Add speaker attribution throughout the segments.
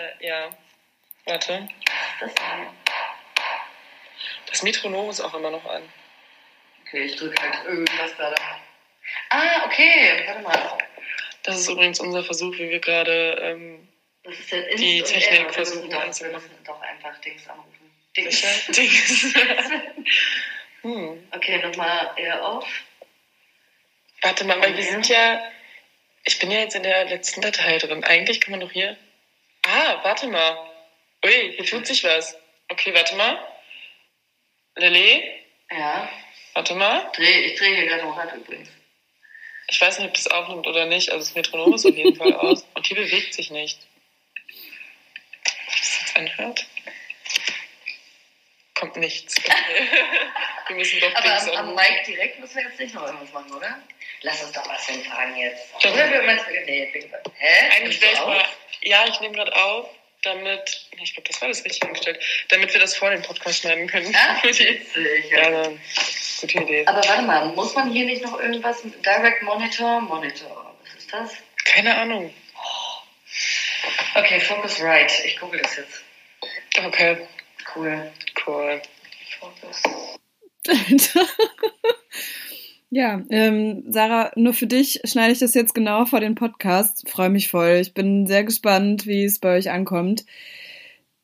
Speaker 1: Äh, ja. Warte.
Speaker 2: Das
Speaker 1: Metronom ist auch immer noch an.
Speaker 2: Okay, ich drücke halt irgendwas gerade. Ah, okay. Warte mal.
Speaker 1: Das ist übrigens unser Versuch, wie wir gerade. Ähm,
Speaker 2: Inst
Speaker 1: Die Technik
Speaker 2: R. Wir
Speaker 1: versuchen
Speaker 2: müssen doch, wir
Speaker 1: anzumachen.
Speaker 2: müssen doch einfach Dings anrufen. Dings.
Speaker 1: sicher? Dings. hm.
Speaker 2: Okay, nochmal eher auf.
Speaker 1: Warte mal, weil wir sind ja. Ich bin ja jetzt in der letzten Datei drin. Eigentlich kann man doch hier. Ah, warte mal. Ui, hier tut sich was. Okay, warte mal. Lilly,
Speaker 2: Ja.
Speaker 1: warte mal.
Speaker 2: Dreh, ich drehe hier gerade noch Rad übrigens.
Speaker 1: Ich weiß nicht, ob das aufnimmt oder nicht. Also das Metronom ist auf jeden Fall aus. Und hier bewegt sich nicht. Ob das jetzt anhört? Kommt nichts. Okay. Wir müssen doch
Speaker 2: Aber am, am. Mic direkt müssen wir jetzt nicht noch irgendwas machen, oder? Lass uns doch was hinfahren jetzt. Oder wir meinst, nee. Hä?
Speaker 1: Eigentlich wäre ich mal. Ja, ich nehme gerade auf, damit. Ich glaube, das war das richtig angestellt. Damit wir das vor dem Podcast schneiden können.
Speaker 2: Ah,
Speaker 1: die-
Speaker 2: witzig.
Speaker 1: ja,
Speaker 2: Ja.
Speaker 1: dann. Gute Idee.
Speaker 2: Aber warte mal, muss man hier nicht noch irgendwas? Direct Monitor? Monitor. Was ist das?
Speaker 1: Keine Ahnung.
Speaker 2: Okay, Focus Right. Ich google das jetzt.
Speaker 1: Okay,
Speaker 2: Cool.
Speaker 1: cool.
Speaker 2: Focus.
Speaker 3: ja, ähm, Sarah, nur für dich schneide ich das jetzt genau vor den Podcast. Freue mich voll. Ich bin sehr gespannt, wie es bei euch ankommt.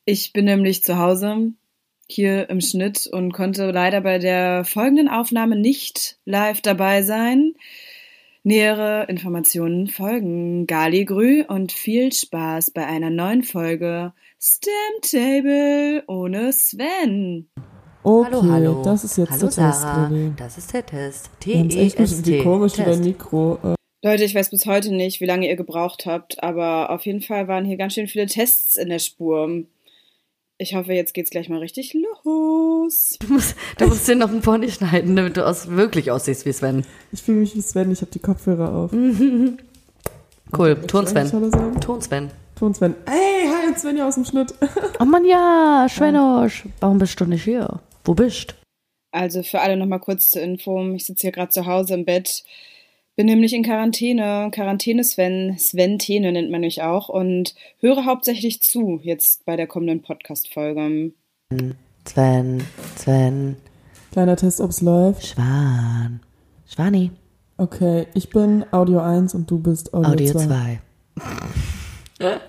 Speaker 3: Ich bin nämlich zu Hause hier im Schnitt und konnte leider bei der folgenden Aufnahme nicht live dabei sein. Nähere Informationen folgen. Galigrü und viel Spaß bei einer neuen Folge Stamtable ohne Sven.
Speaker 4: Okay,
Speaker 5: hallo, hallo.
Speaker 4: das ist jetzt
Speaker 5: hallo,
Speaker 4: der Test,
Speaker 5: Sarah.
Speaker 4: Lilly.
Speaker 5: Das ist der Test.
Speaker 4: Nicht, wie
Speaker 5: T-E-S-T.
Speaker 4: komisch dein
Speaker 5: Test.
Speaker 4: Mikro. Äh,
Speaker 3: Leute, ich weiß bis heute nicht, wie lange ihr gebraucht habt, aber auf jeden Fall waren hier ganz schön viele Tests in der Spur. Ich hoffe, jetzt geht's gleich mal richtig los.
Speaker 5: Du musst, du musst den noch ein Pony schneiden, damit du aus, wirklich aussiehst wie Sven.
Speaker 4: ich fühle mich wie Sven, ich habe die Kopfhörer auf.
Speaker 5: Cool. Ton Sven. Ton Sven.
Speaker 4: Ton Sven. Hey, hi, und Sven hier aus dem Schnitt.
Speaker 5: Oh Mann, ja, Svenosch. Warum bist du nicht hier? Wo bist
Speaker 3: Also für alle nochmal kurz zur Info. Ich sitze hier gerade zu Hause im Bett. Bin nämlich in Quarantäne. Quarantäne Sven. Sven Tene nennt man mich auch. Und höre hauptsächlich zu jetzt bei der kommenden Podcast-Folge.
Speaker 5: Sven, Sven,
Speaker 4: Kleiner Test, ob's läuft.
Speaker 5: Schwan. Schwani.
Speaker 4: Okay, ich bin Audio 1 und du bist Audio,
Speaker 5: Audio
Speaker 4: 2.
Speaker 5: 2.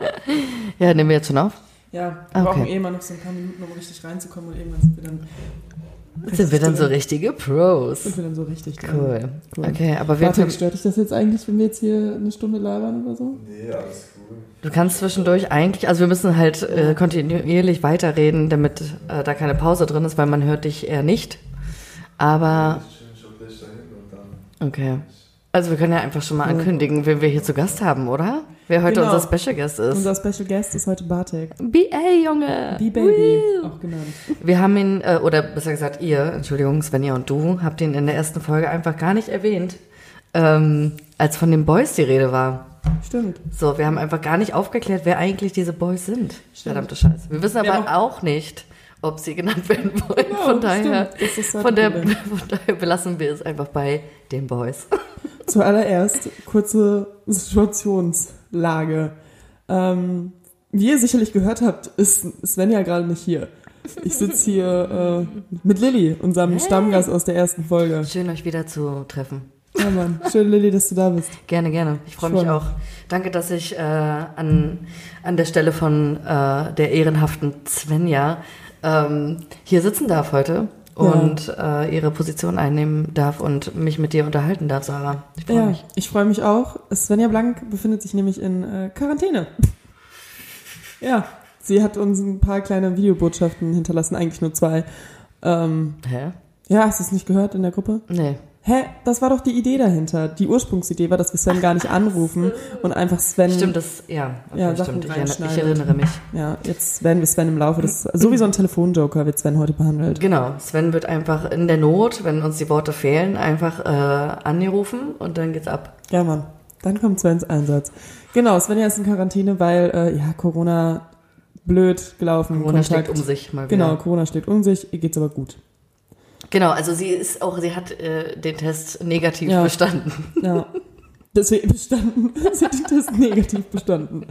Speaker 5: ja, nehmen wir jetzt schon auf?
Speaker 4: Ja,
Speaker 5: wir brauchen
Speaker 4: eh mal noch so ein paar Minuten, um richtig reinzukommen und irgendwann sind wir dann,
Speaker 5: Sind wir dann so richtige Pros?
Speaker 4: sind wir dann so richtig.
Speaker 5: Cool.
Speaker 4: Cool.
Speaker 5: Okay, aber wir
Speaker 4: Bartek, stört dich das jetzt eigentlich, wenn wir jetzt hier eine Stunde labern oder so?
Speaker 6: Nee, alles cool.
Speaker 5: Du kannst zwischendurch eigentlich, also wir müssen halt äh, kontinuierlich weiterreden, damit äh, da keine Pause drin ist, weil man hört dich eher nicht. Aber okay. Also wir können ja einfach schon mal ankündigen, wen wir hier zu Gast haben, oder? Wer heute
Speaker 4: Genau.
Speaker 5: unser Special Guest ist.
Speaker 4: Unser Special Guest ist heute Bartek.
Speaker 5: BA, Junge!
Speaker 4: B-Baby, auch genannt.
Speaker 5: Wir haben ihn, äh, oder besser gesagt ihr, Entschuldigung, Svenja und du, habt ihn in der ersten Folge einfach gar nicht erwähnt, ähm, als von den Boys die Rede war.
Speaker 4: Stimmt.
Speaker 5: So, wir haben einfach gar nicht aufgeklärt, wer eigentlich diese Boys sind. Verdammte Scheiße. Wir wissen aber
Speaker 4: haben
Speaker 5: auch nicht, ob sie genannt werden wollen.
Speaker 4: Genau,
Speaker 5: von daher,
Speaker 4: stimmt. Das
Speaker 5: von, der, von daher belassen wir es einfach bei den Boys.
Speaker 4: Zuallererst kurze Situationslage. Ähm, wie ihr sicherlich gehört habt, ist Svenja gerade nicht hier. Ich sitze hier äh, mit Lilly, unserem Stammgast aus der ersten Folge.
Speaker 5: Schön, euch wieder zu treffen.
Speaker 4: Ja, Mann. Schön, Lilly, dass du da bist.
Speaker 5: Gerne, gerne. Ich freue
Speaker 4: Ich
Speaker 5: mich auch. Danke, dass ich äh, an, an der Stelle von äh, der ehrenhaften Svenja ähm, hier sitzen darf heute und äh, ihre Position einnehmen darf und mich mit dir unterhalten darf, Sarah. Ich freue
Speaker 4: Ja,
Speaker 5: mich.
Speaker 4: ich freue mich auch. Svenja Blank befindet sich nämlich in äh, Quarantäne. Ja, sie hat uns ein paar kleine Videobotschaften hinterlassen, eigentlich nur zwei. Ähm,
Speaker 5: Hä?
Speaker 4: ja, hast du es nicht gehört in der Gruppe?
Speaker 5: Nee.
Speaker 4: Hä, das war doch die Idee dahinter. Die Ursprungsidee war, dass wir Sven gar nicht anrufen und einfach Sven.
Speaker 5: Stimmt, das, ja, okay,
Speaker 4: Ja,
Speaker 5: stimmt. Ich, erinnere, ich erinnere mich.
Speaker 4: Ja, jetzt werden wir Sven im Laufe des. So wie so ein Telefonjoker wird Sven heute behandelt.
Speaker 5: Genau, Sven wird einfach in der Not, wenn uns die Worte fehlen, einfach äh, angerufen und dann geht's ab.
Speaker 4: Ja, Mann. Dann kommt Svens Einsatz. Genau, Svenja ist in Quarantäne, weil, äh, ja, Corona blöd gelaufen.
Speaker 5: Corona
Speaker 4: Kontakt.
Speaker 5: steckt um sich mal wieder.
Speaker 4: Genau, Corona steht um sich, ihr geht's aber gut.
Speaker 5: Genau, also sie ist auch, sie hat äh, den Test negativ
Speaker 4: Ja.
Speaker 5: bestanden.
Speaker 4: Ja. Deswegen bestanden, sie hat den Test negativ bestanden.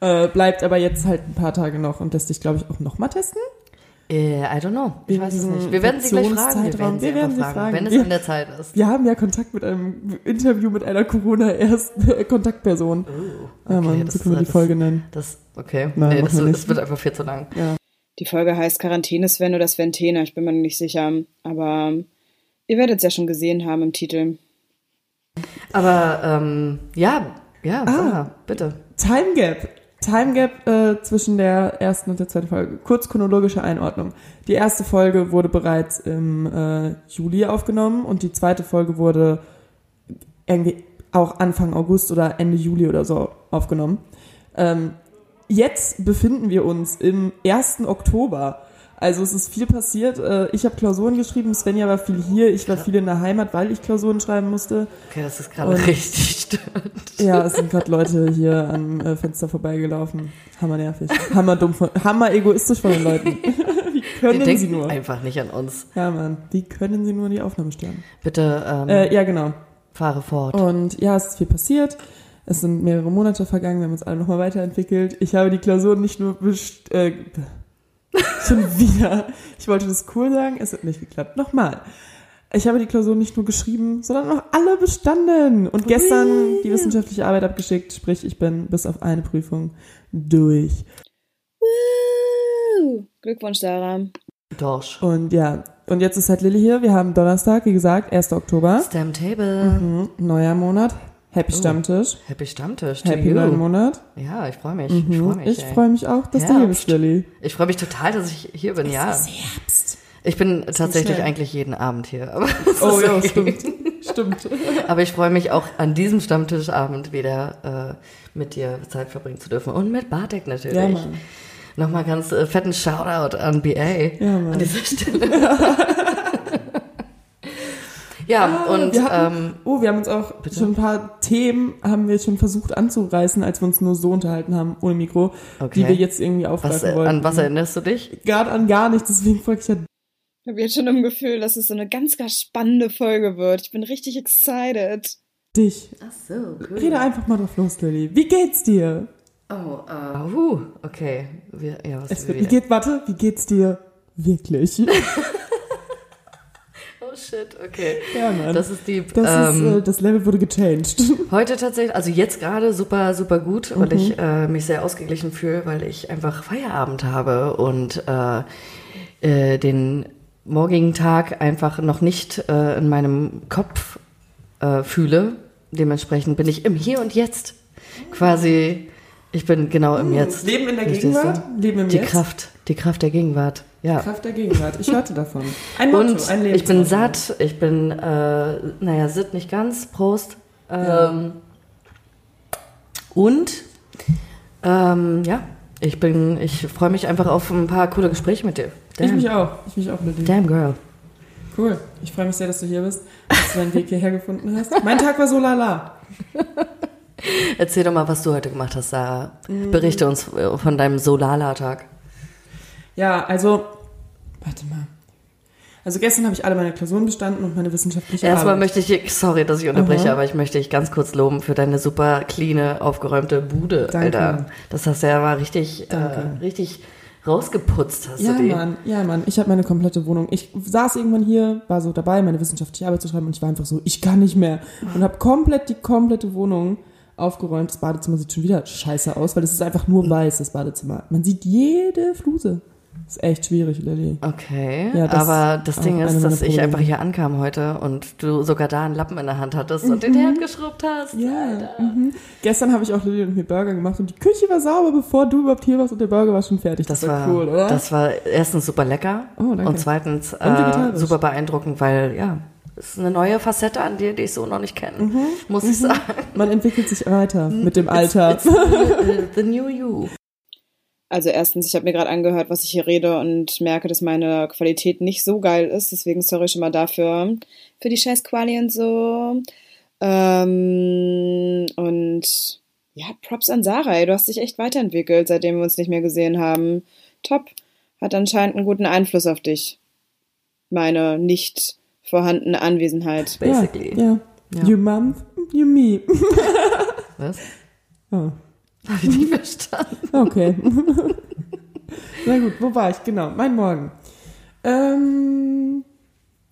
Speaker 4: Äh, bleibt aber jetzt halt ein paar Tage noch und lässt dich, glaube ich, auch noch mal testen.
Speaker 5: Äh, I don't know. Ich
Speaker 4: Wegen
Speaker 5: weiß es nicht. Wir werden sie gleich fragen. Wir werden sie,
Speaker 4: Wir werden sie
Speaker 5: fragen,
Speaker 4: fragen.
Speaker 5: wenn es
Speaker 4: Wir-
Speaker 5: an der Zeit ist.
Speaker 4: Wir haben ja Kontakt mit einem Interview mit einer Corona-Erst-Kontaktperson.
Speaker 5: Oh,
Speaker 4: ja, man,
Speaker 5: das
Speaker 4: so können wir die Folge nennen.
Speaker 5: Das, okay.
Speaker 4: Nein,
Speaker 5: nee, das,
Speaker 4: wir
Speaker 5: das wird einfach viel zu lang.
Speaker 3: Die Folge heißt Quarantäne Sven oder Sventena, ich bin mir nicht sicher. Aber ihr werdet es ja schon gesehen haben im Titel.
Speaker 5: Aber, ähm, ja, ja,
Speaker 4: Ah.
Speaker 5: Sarah, bitte.
Speaker 4: Time Gap. Time Gap äh, zwischen der ersten und der zweiten Folge. Kurz chronologische Einordnung. Die erste Folge wurde bereits im äh, Juli aufgenommen und die zweite Folge wurde irgendwie auch Anfang August oder Ende Juli oder so aufgenommen. Ähm, jetzt befinden wir uns im 1. Oktober. Also es ist viel passiert. Äh, ich habe Klausuren geschrieben, Svenja war viel hier, ich war viel in der Heimat, weil ich Klausuren schreiben musste.
Speaker 5: Okay, das ist gerade richtig störend.
Speaker 4: Ja, es sind gerade Leute hier am äh, Fenster vorbeigelaufen. Hammer nervig. Hammer dumm von, hammer egoistisch von den Leuten. Wie
Speaker 5: Die
Speaker 4: können sie nur?
Speaker 5: einfach nicht an uns.
Speaker 4: Ja, Mann. Wie können sie nur die Aufnahme stören?
Speaker 5: Bitte, ähm,
Speaker 4: Äh, ja, genau.
Speaker 5: fahre fort.
Speaker 4: Und ja, es ist viel passiert. Es sind mehrere Monate vergangen, wir haben uns alle nochmal weiterentwickelt. Ich habe die Klausuren nicht nur best äh, schon wieder. Ich wollte das cool sagen, es hat nicht geklappt. Nochmal. Ich habe die Klausuren nicht nur geschrieben, sondern auch alle bestanden. Und gestern die wissenschaftliche Arbeit abgeschickt, sprich, ich bin bis auf eine Prüfung durch.
Speaker 3: Woo! Glückwunsch, Sarah.
Speaker 5: Dorsch.
Speaker 4: Und ja, und jetzt ist halt Lilly hier. Wir haben Donnerstag, wie gesagt, 1. Oktober.
Speaker 5: Stamp Table.
Speaker 4: Mhm, neuer Monat. Happy
Speaker 5: Oh.
Speaker 4: Stammtisch.
Speaker 5: Happy Stammtisch.
Speaker 4: Happy
Speaker 5: you.
Speaker 4: neuen Monat.
Speaker 5: Ja, ich freue mich. Ich freue
Speaker 4: Mhm.
Speaker 5: mich.
Speaker 4: Ich freue mich auch, dass du hier
Speaker 5: Herbst.
Speaker 4: bist, Lilly.
Speaker 5: Ich freue mich total, dass ich hier bin, ja.
Speaker 4: Herbst.
Speaker 5: Ich bin tatsächlich
Speaker 4: schnell.
Speaker 5: eigentlich jeden Abend hier. Aber,
Speaker 4: Oh
Speaker 5: ist
Speaker 4: ja,
Speaker 5: okay.
Speaker 4: stimmt. Stimmt.
Speaker 5: aber ich freue mich auch an diesem Stammtischabend wieder äh, mit dir Zeit verbringen zu dürfen. Und mit Bartek natürlich.
Speaker 4: Ja, Mann.
Speaker 5: Nochmal ganz äh, fetten Shoutout an BA
Speaker 4: Ja, Mann.
Speaker 5: an dieser Stelle. ja, und
Speaker 4: wir hatten,
Speaker 5: ähm,
Speaker 4: oh, wir haben uns auch schon ein paar Themen haben wir schon versucht anzureißen, als wir uns nur so unterhalten haben, ohne Mikro,
Speaker 5: Okay.
Speaker 4: die wir jetzt irgendwie
Speaker 5: was,
Speaker 4: aufgreifen
Speaker 5: äh,
Speaker 4: wollten.
Speaker 5: an was erinnerst du dich?
Speaker 4: Gerade an gar nichts, deswegen frage ich ja
Speaker 3: Ich habe jetzt schon im Gefühl, dass es so eine ganz, ganz spannende Folge wird. Ich bin richtig excited.
Speaker 4: dich.
Speaker 5: Ach so, cool.
Speaker 4: Rede einfach mal drauf los, Lilly. Wie geht's dir?
Speaker 5: Oh, uh, okay. Wir, ja, was
Speaker 4: Es
Speaker 5: wir
Speaker 4: wird, wie geht, warte, wie geht's dir wirklich?
Speaker 5: Oh shit, okay.
Speaker 4: ja, Mann.
Speaker 5: Das ist die.
Speaker 4: Das
Speaker 5: ähm,
Speaker 4: ist, äh, das Level wurde gechanged.
Speaker 5: Heute tatsächlich, also jetzt gerade super, super gut, weil
Speaker 4: Mhm.
Speaker 5: ich äh, mich sehr ausgeglichen fühle, weil ich einfach Feierabend habe und äh, äh, den morgigen Tag einfach noch nicht äh, in meinem Kopf äh, fühle. Dementsprechend bin ich im Hier und Jetzt. Quasi, ich bin genau im Jetzt.
Speaker 4: Leben in der? Gegenwart? Leben im
Speaker 5: Die
Speaker 4: Jetzt?
Speaker 5: Kraft, die Kraft der Gegenwart. Ja.
Speaker 4: Kraft der Gegenwart. Ich hörte davon. Ein Motto,
Speaker 5: Und
Speaker 4: ein
Speaker 5: ich bin satt, ich bin, äh, naja, sitt nicht ganz, Prost. Ähm, Und, ähm, ja, ich bin, ich freue mich einfach auf ein paar coole Gespräche mit dir.
Speaker 4: Ich
Speaker 5: Damn,
Speaker 4: mich auch. Ich mich auch, Lilly.
Speaker 5: Damn girl.
Speaker 4: Cool. Ich freue mich sehr, dass du hier bist, dass du deinen Weg hierher gefunden hast. Mein Tag war so lala.
Speaker 5: Erzähl doch mal, was du heute gemacht hast, Sarah.
Speaker 4: Mhm.
Speaker 5: Berichte uns äh, von deinem Solala-Tag.
Speaker 4: Ja, also, warte mal. Also gestern habe ich alle meine Klausuren bestanden und meine wissenschaftliche
Speaker 5: Erstmal
Speaker 4: Arbeit.
Speaker 5: möchte ich, sorry, dass ich unterbreche,
Speaker 4: Aha.
Speaker 5: aber ich möchte dich ganz kurz loben für deine super cleane, aufgeräumte Bude,
Speaker 4: Danke.
Speaker 5: Alter. Das hast du ja mal richtig, äh, richtig rausgeputzt, hast
Speaker 4: ja,
Speaker 5: du die.
Speaker 4: Mann, ja, Mann. Ich habe meine komplette Wohnung. Ich saß irgendwann hier, war so dabei, meine wissenschaftliche Arbeit zu schreiben und ich war einfach so, ich kann nicht mehr. Und habe komplett die komplette Wohnung aufgeräumt. Das Badezimmer sieht schon wieder scheiße aus, weil es ist einfach nur weiß, das Badezimmer. Man sieht jede Fluse. Ist echt schwierig, Lilly.
Speaker 5: Okay,
Speaker 4: Ja, das
Speaker 5: aber das Ding ist, dass ich einfach hier ankam heute und du sogar da einen Lappen in der Hand hattest und den Herd geschrubbt hast.
Speaker 4: Mhm. Ja. Mhm. Gestern habe ich auch Lilly und mir Burger gemacht und die Küche war sauber, bevor du überhaupt hier warst und der Burger war schon fertig.
Speaker 5: Das,
Speaker 4: Das,
Speaker 5: war,
Speaker 4: cool, oder?
Speaker 5: das war erstens super lecker
Speaker 4: Oh, danke.
Speaker 5: und zweitens äh,
Speaker 4: vegetarisch.
Speaker 5: super beeindruckend, weil ja, es ist eine neue Facette an dir, die ich so noch nicht kenne,
Speaker 4: Mhm.
Speaker 5: muss ich sagen.
Speaker 4: Man entwickelt sich weiter mit dem Alter.
Speaker 5: It's, it's the new you.
Speaker 3: Also erstens, ich habe mir gerade angehört, was ich hier rede und merke, dass meine Qualität nicht so geil ist. Deswegen sorry schon mal dafür. Für die scheiß Quali und so. Ähm, und ja, Props an Sarah. Ey, du hast dich echt weiterentwickelt, seitdem wir uns nicht mehr gesehen haben. Top. Hat anscheinend einen guten Einfluss auf dich. Meine nicht vorhandene Anwesenheit.
Speaker 5: Basically.
Speaker 4: Ja, ja.
Speaker 5: Ja.
Speaker 4: You mom, you me.
Speaker 5: Was?
Speaker 4: Oh.
Speaker 5: Habe ich nicht verstanden.
Speaker 4: Okay. Na gut, wo war ich? Genau, mein Morgen. Ähm,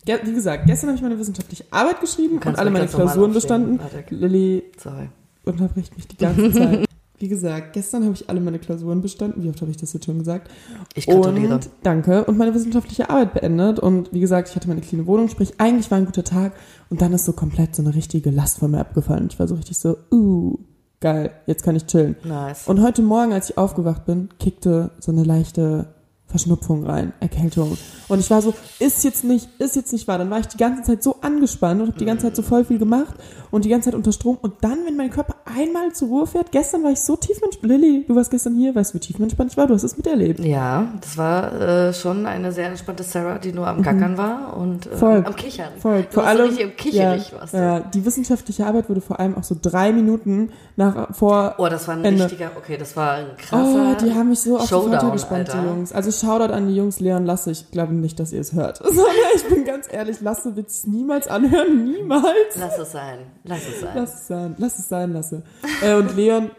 Speaker 4: ge- wie gesagt, gestern habe ich meine wissenschaftliche Arbeit geschrieben und alle meine Klausuren bestanden. Lilly
Speaker 5: Sorry.
Speaker 4: unterbricht mich die ganze Zeit. Wie gesagt, gestern habe ich alle meine Klausuren bestanden. Wie oft habe ich das jetzt schon gesagt?
Speaker 5: Ich gratuliere.
Speaker 4: Und danke. Und meine wissenschaftliche Arbeit beendet. Und wie gesagt, ich hatte meine kleine Wohnung, sprich, eigentlich war ein guter Tag. Und dann ist so komplett so eine richtige Last von mir abgefallen. Ich war so richtig so, uh, geil, jetzt kann ich chillen.
Speaker 5: Nice.
Speaker 4: Und heute Morgen, als ich aufgewacht bin, kickte so eine leichte Verschnupfung rein, Erkältung. Und ich war so, ist jetzt nicht, ist jetzt nicht wahr. Dann war ich die ganze Zeit so angespannt und habe die ganze Zeit so voll viel gemacht und die ganze Zeit unter Strom. Und dann, wenn mein Körper einmal zur Ruhe fährt, gestern war ich so tiefenentspannt. Lilly, du warst gestern hier, weißt du, wie tiefenentspannt ich war? Du hast es miterlebt.
Speaker 5: Ja, das war äh, schon eine sehr entspannte Sarah, die nur am Gackern war und äh,
Speaker 4: Mhm. Voll.
Speaker 5: am Kichern.
Speaker 4: Voll.
Speaker 5: Du
Speaker 4: vor allem,
Speaker 5: richtig im Kicherig
Speaker 4: ja,
Speaker 5: warst du.
Speaker 4: ja, die wissenschaftliche Arbeit wurde vor allem auch so drei Minuten nach, vor
Speaker 5: Oh, das war ein
Speaker 4: Ende.
Speaker 5: richtiger, okay, das war ein krasser
Speaker 4: Oh, die haben mich so auf die
Speaker 5: Showdown,
Speaker 4: Folter gespannt,
Speaker 5: Alter.
Speaker 4: die Jungs. Also Shoutout an die Jungs, Leon Lasse. Ich glaube nicht, dass ihr es hört. Sondern ich bin ganz ehrlich, Lasse wird es niemals anhören. Niemals.
Speaker 5: Lass es sein, lass es sein.
Speaker 4: Lass es sein. Lass es sein, Lasse. Äh, und Leon,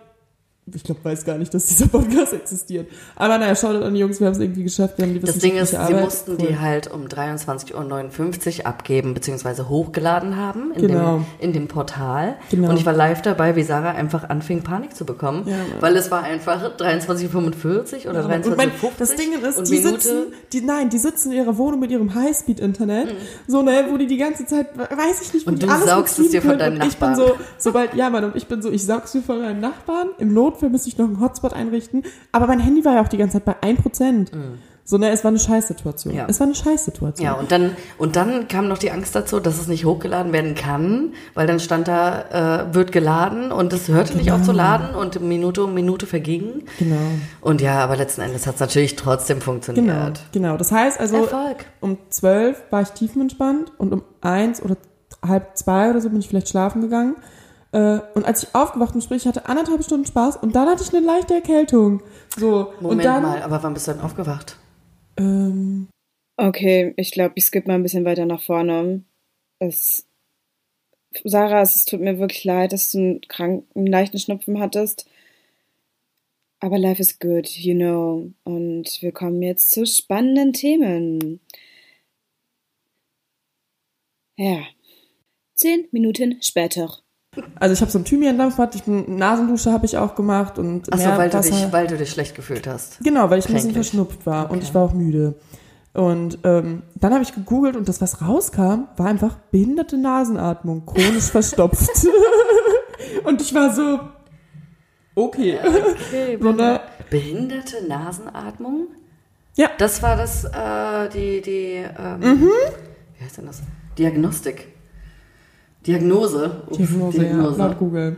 Speaker 4: ich glaube, weiß gar nicht, dass dieser Podcast existiert. Aber naja, Shoutout an die Jungs. Wir haben es irgendwie geschafft. Wir haben die
Speaker 5: Das Ding ist,
Speaker 4: wissenschaftliche
Speaker 5: sie
Speaker 4: Arbeit.
Speaker 5: mussten
Speaker 4: Cool.
Speaker 5: die halt um 23.59 Uhr abgeben, beziehungsweise hochgeladen haben in,
Speaker 4: Genau.
Speaker 5: dem, in dem Portal.
Speaker 4: Genau.
Speaker 5: Und ich war live dabei, wie Sarah einfach anfing, Panik zu bekommen.
Speaker 4: Ja,
Speaker 5: weil es war einfach 23.45 Uhr oder 23.50
Speaker 4: Und mein,
Speaker 5: Uhr.
Speaker 4: das Ding ist, die
Speaker 5: Minute,
Speaker 4: sitzen, die, nein, die sitzen in ihrer Wohnung mit ihrem Highspeed-Internet, so, ne, wo die die ganze Zeit, weiß ich nicht,
Speaker 5: Und du
Speaker 4: alles
Speaker 5: saugst es dir von deinem
Speaker 4: und ich bin
Speaker 5: Nachbarn.
Speaker 4: so, sobald, ja, Mann, und ich bin so, ich saug's mir von meinem Nachbarn, im Notfall müsste ich noch einen Hotspot einrichten, aber mein Handy war ja auch die ganze Zeit bei 1%. So, ne, es war eine Scheißsituation.
Speaker 5: Mhm. Ja.
Speaker 4: Es war eine Scheißsituation.
Speaker 5: Ja, und dann, und dann kam noch die Angst dazu, dass es nicht hochgeladen werden kann, weil dann stand da, äh, wird geladen und es hörte nicht auf zu laden und Minute um Minute verging.
Speaker 4: Genau.
Speaker 5: Und ja, aber letzten Endes hat es natürlich trotzdem
Speaker 4: Genau,
Speaker 5: funktioniert.
Speaker 4: genau. Das heißt also,
Speaker 5: Erfolg.
Speaker 4: um 12 war ich tiefenentspannt und um eins oder halb zwei oder so bin ich vielleicht schlafen gegangen. Äh, Und als ich aufgewacht bin, sprich, ich hatte anderthalb Stunden Spaß und dann hatte ich eine leichte Erkältung. So, und
Speaker 5: Moment
Speaker 4: dann,
Speaker 5: mal, aber wann bist du denn aufgewacht?
Speaker 4: Ähm,
Speaker 3: Okay, ich glaube, ich skippe mal ein bisschen weiter nach vorne. Es, Sarah, es tut mir wirklich leid, dass du einen, krank, einen leichten Schnupfen hattest. Aber life is good, you know. Und wir kommen jetzt zu spannenden Themen. Ja. Zehn Minuten später.
Speaker 4: Also ich habe so einen Thymian-Dampfbad, ich bin Nasendusche habe ich auch gemacht und
Speaker 5: Achso,
Speaker 4: mehr
Speaker 5: weil, du
Speaker 4: Wasser.
Speaker 5: dich, weil du dich schlecht gefühlt hast.
Speaker 4: Genau, weil ich ein bisschen verschnupft war und
Speaker 5: Okay.
Speaker 4: ich war auch müde. Und ähm, dann habe ich gegoogelt und das, was rauskam, war einfach behinderte Nasenatmung, chronisch verstopft. und ich war so, okay.
Speaker 5: Okay,
Speaker 4: So, ne?
Speaker 5: behinderte Nasenatmung?
Speaker 4: Ja.
Speaker 5: Das war das, äh, die, die, ähm,
Speaker 4: Mhm.
Speaker 5: wie heißt denn das? Diagnostik. Diagnose. Uff,
Speaker 4: Diagnose, ja, laut Google.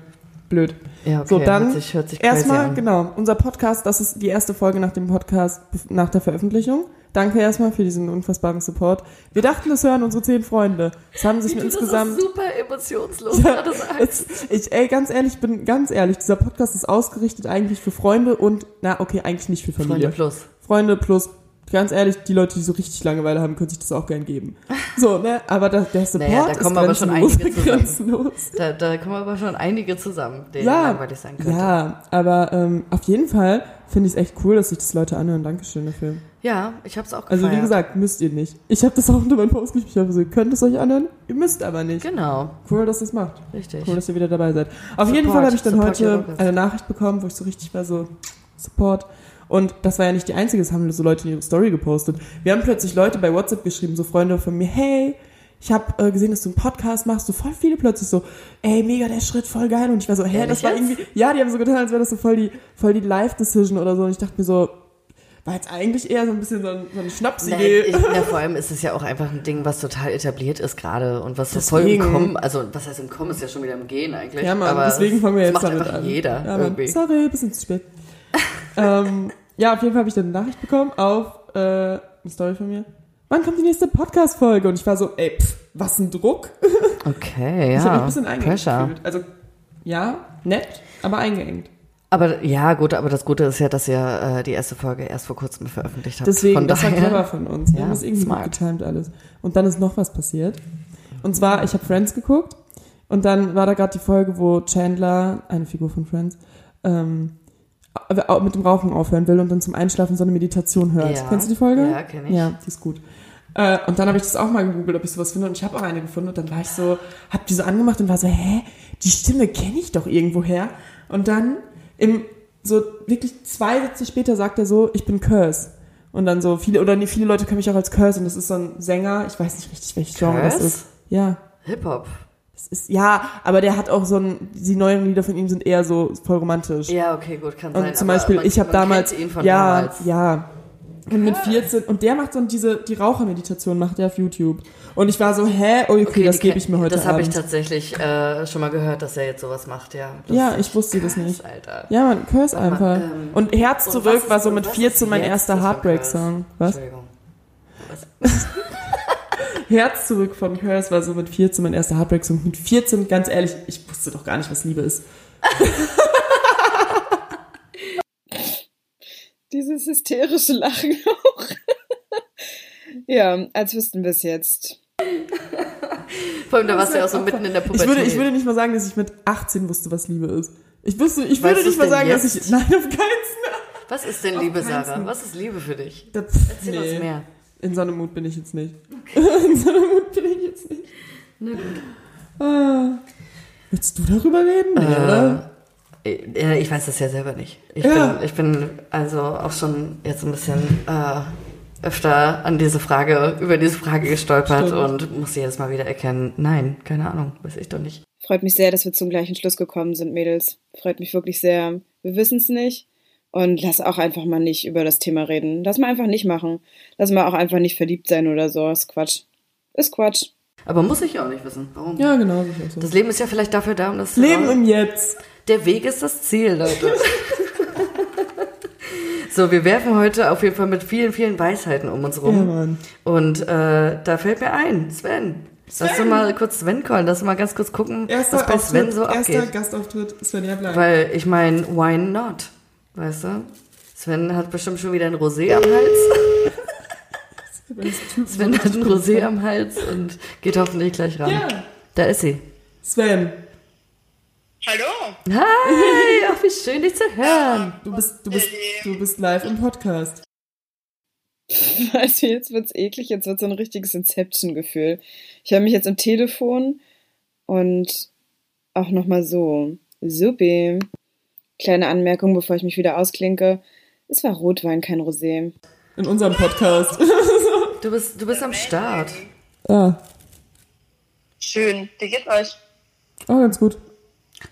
Speaker 4: Blöd.
Speaker 5: Ja, okay,
Speaker 4: so, dann
Speaker 5: hört sich, hört sich
Speaker 4: erstmal, genau, unser Podcast, das ist die erste Folge nach dem Podcast, nach der Veröffentlichung. Danke erstmal für diesen unfassbaren Support. Wir dachten, das hören unsere zehn Freunde. Es haben sich
Speaker 5: du
Speaker 4: insgesamt...
Speaker 5: das so super emotionslos
Speaker 4: Ja, es, ich, ey, ganz ehrlich, ich bin ganz ehrlich, dieser Podcast ist ausgerichtet eigentlich für Freunde und, na, okay, eigentlich nicht für Familie.
Speaker 5: Freunde plus.
Speaker 4: Freunde plus, ganz ehrlich, die Leute, die so richtig Langeweile haben, können sich das auch gern geben. So, ne, aber das, der Support
Speaker 5: Naja, da kommen
Speaker 4: ist
Speaker 5: aber schon
Speaker 4: grenzenlos,
Speaker 5: einige zusammen.
Speaker 4: grenzenlos.
Speaker 5: Da, da kommen aber schon einige zusammen, denen
Speaker 4: Ja,
Speaker 5: langweilig sein könnte.
Speaker 4: ja, aber ähm, auf jeden Fall finde ich es echt cool, dass sich das Leute anhören. Dankeschön dafür.
Speaker 5: Ja, ich hab's auch
Speaker 4: Also
Speaker 5: gefeiert.
Speaker 4: wie gesagt, müsst ihr nicht. Ich habe das auch unter meinem Post geschrieben. Ich habe so, ihr könnt es euch anhören, ihr müsst aber nicht.
Speaker 5: Genau,
Speaker 4: Cool, dass ihr es macht.
Speaker 5: richtig.
Speaker 4: Cool, dass ihr wieder dabei seid. Auf
Speaker 5: Support,
Speaker 4: jeden Fall habe ich dann heute eine Nachricht bekommen, wo ich so richtig war so, Support. Und das war ja nicht die einzige, das haben so Leute in ihre Story gepostet. Wir haben plötzlich Leute bei WhatsApp geschrieben, so Freunde von mir, hey, ich habe äh, gesehen, dass du einen Podcast machst, so voll viele plötzlich so, ey, mega der Schritt, voll geil. Und ich war so, hä,
Speaker 5: Ehrlich
Speaker 4: das war irgendwie, ja, die haben so getan, als wäre das so voll die, voll die Live-Decision oder so. Und ich dachte mir so, war jetzt eigentlich eher so ein bisschen so, ein, so eine
Speaker 5: Nein,
Speaker 4: Schnapsidee.
Speaker 5: ich, na, vor allem ist es ja auch einfach ein Ding, was total etabliert ist gerade und was so voll im. Kommen, also was heißt im Kommen, ist ja schon wieder im Gehen eigentlich.
Speaker 4: Ja, Mann,
Speaker 5: aber
Speaker 4: deswegen
Speaker 5: es-
Speaker 4: fangen wir jetzt
Speaker 5: macht
Speaker 4: damit
Speaker 5: einfach
Speaker 4: an.
Speaker 5: jeder
Speaker 4: ja, Mann,
Speaker 5: irgendwie.
Speaker 4: sorry, bisschen zu spät. ähm, ja, auf jeden Fall habe ich dann eine Nachricht bekommen auf äh, eine Story von mir. Wann kommt die nächste Podcast-Folge? Und ich war so, ey, pff, was ein Druck.
Speaker 5: Okay,
Speaker 4: Ich habe mich
Speaker 5: ja.
Speaker 4: ein bisschen eingeengt
Speaker 5: Pressure.
Speaker 4: gefühlt. Also, ja, nett, aber eingeengt.
Speaker 5: Aber ja, gut, aber das Gute ist ja, dass ihr äh, die erste Folge erst vor kurzem veröffentlicht habt.
Speaker 4: Deswegen,
Speaker 5: Von
Speaker 4: das war
Speaker 5: daher-
Speaker 4: clever von uns. Wir
Speaker 5: Ja,
Speaker 4: haben das irgendwie
Speaker 5: smart.
Speaker 4: gut getimt alles. Und dann ist noch was passiert. Und zwar, ich habe Friends geguckt und dann war da gerade die Folge, wo Chandler, eine Figur von Friends, ähm, äh, mit dem Rauchen aufhören will und dann zum Einschlafen so eine Meditation hört.
Speaker 5: Ja.
Speaker 4: Kennst du die Folge?
Speaker 5: Ja, kenn ich.
Speaker 4: Ja, die ist gut. Äh, und dann habe ich das auch mal gegoogelt, ob ich sowas finde und ich habe auch eine gefunden und dann war ich so, hab die so angemacht und war so, hä, die Stimme kenne ich doch irgendwoher. Und dann im so wirklich zwei Sätze später sagt er so, ich bin Curse. Und dann so viele oder nee, viele Leute können mich auch als Curse und das ist so ein Sänger, ich weiß nicht richtig, welches Genre das ist. Ja.
Speaker 5: Hip-Hop.
Speaker 4: Das ist, ja, aber der hat auch so ein, die neuen Lieder von ihm sind eher so voll romantisch.
Speaker 5: Ja, okay, gut, kann
Speaker 4: Und
Speaker 5: sein.
Speaker 4: zum Beispiel,
Speaker 5: man,
Speaker 4: ich habe
Speaker 5: man
Speaker 4: damals, ja,
Speaker 5: damals.
Speaker 4: ja. Und mit 14, und der macht so diese, die Rauchermeditation macht er auf YouTube. Und ich war so, hä, oh, okay, das
Speaker 5: die
Speaker 4: gebe ich mir heute
Speaker 5: Das habe ich tatsächlich äh, schon mal gehört, dass er jetzt sowas macht, ja. Das
Speaker 4: Ja, ich wusste das nicht.
Speaker 5: Alter.
Speaker 4: Ja, man, Curse
Speaker 5: mal,
Speaker 4: einfach.
Speaker 5: ähm,
Speaker 4: und Herz
Speaker 5: Und
Speaker 4: zurück
Speaker 5: was
Speaker 4: war so mit
Speaker 5: was ist
Speaker 4: 14 mein erster
Speaker 5: das
Speaker 4: Heartbreak-Song.
Speaker 5: Curse?
Speaker 4: Was?
Speaker 5: Entschuldigung. Was?
Speaker 4: Herz zurück von Curse war so mit 14 mein erster Heartbreak-Song. Mit 14, ganz ehrlich, ich wusste doch gar nicht, was Liebe ist.
Speaker 3: Dieses hysterische Lachen auch. ja, als wüssten wir es jetzt.
Speaker 5: Vor allem, da warst du ja auch so mitten in der
Speaker 4: Ich
Speaker 5: Pubertät.
Speaker 4: würde, ich würde nicht mal sagen, dass ich mit 18 wusste, was Liebe ist. Ich wüsste, ich würde nicht mal sagen, dass
Speaker 5: jetzt?
Speaker 4: ich, nein, auf keinen Fall.
Speaker 5: Was ist denn Liebe, Sarah? Was ist Liebe für dich?
Speaker 4: Das,
Speaker 5: Erzähl uns mehr.
Speaker 4: In so einem Mut bin ich jetzt nicht. In so einem Mut bin ich jetzt nicht.
Speaker 5: Na gut.
Speaker 4: Ah. Willst du darüber reden? Nee, oder?
Speaker 5: Äh, ja, ich weiß das ja selber nicht. Ich,
Speaker 4: Ja.
Speaker 5: bin, ich bin also auch schon jetzt ein bisschen äh, öfter an diese Frage, über diese Frage gestolpert
Speaker 4: Stimmt.
Speaker 5: und muss jedes Mal wieder erkennen, nein, keine Ahnung, weiß ich doch nicht.
Speaker 3: Freut mich sehr, dass wir zum gleichen Schluss gekommen sind, Mädels. Freut mich wirklich sehr. Wir wissen es nicht. Und lass auch einfach mal nicht über das Thema reden. Lass mal einfach nicht machen. Lass mal auch einfach nicht verliebt sein oder so. Ist Quatsch. Ist Quatsch.
Speaker 5: Aber muss ich ja auch nicht wissen. Warum?
Speaker 4: Ja, genau. so.
Speaker 5: Das Leben ist ja vielleicht dafür da, um das zu
Speaker 4: Leben im Jetzt.
Speaker 5: Der Weg ist das Ziel, Leute. so, wir werfen heute auf jeden Fall mit vielen, vielen Weisheiten um uns
Speaker 4: Ja,
Speaker 5: rum.
Speaker 4: Mann.
Speaker 5: Und äh, da fällt mir ein, Sven. Lass du mal kurz Sven callen, lass mal ganz kurz gucken,
Speaker 4: Erster,
Speaker 5: was bei Sven
Speaker 4: Auftritt,
Speaker 5: so
Speaker 4: erster
Speaker 5: abgeht.
Speaker 4: Gastauftritt Svenja Blank.
Speaker 5: Weil ich meine, why not? Weißt du? Sven hat bestimmt schon wieder ein Rosé am Hals. Sven hat ein Rosé am Hals und geht hoffentlich gleich ran.
Speaker 4: Ja.
Speaker 5: Da ist sie.
Speaker 4: Sven,
Speaker 2: Hallo?
Speaker 5: Hi, ach, wie schön, dich zu hören.
Speaker 4: du bist, du bist, du bist live im Podcast.
Speaker 3: Also jetzt wird's eklig, jetzt wird so ein richtiges Inception-Gefühl. Ich höre mich jetzt am Telefon und auch nochmal so. Supi. Kleine Anmerkung, bevor ich mich wieder ausklinke. Es war Rotwein, kein Rosé.
Speaker 4: In unserem Podcast.
Speaker 5: Du bist, du bist am Start.
Speaker 4: ja.
Speaker 2: Schön. Wie geht's euch?
Speaker 4: Oh, ganz gut.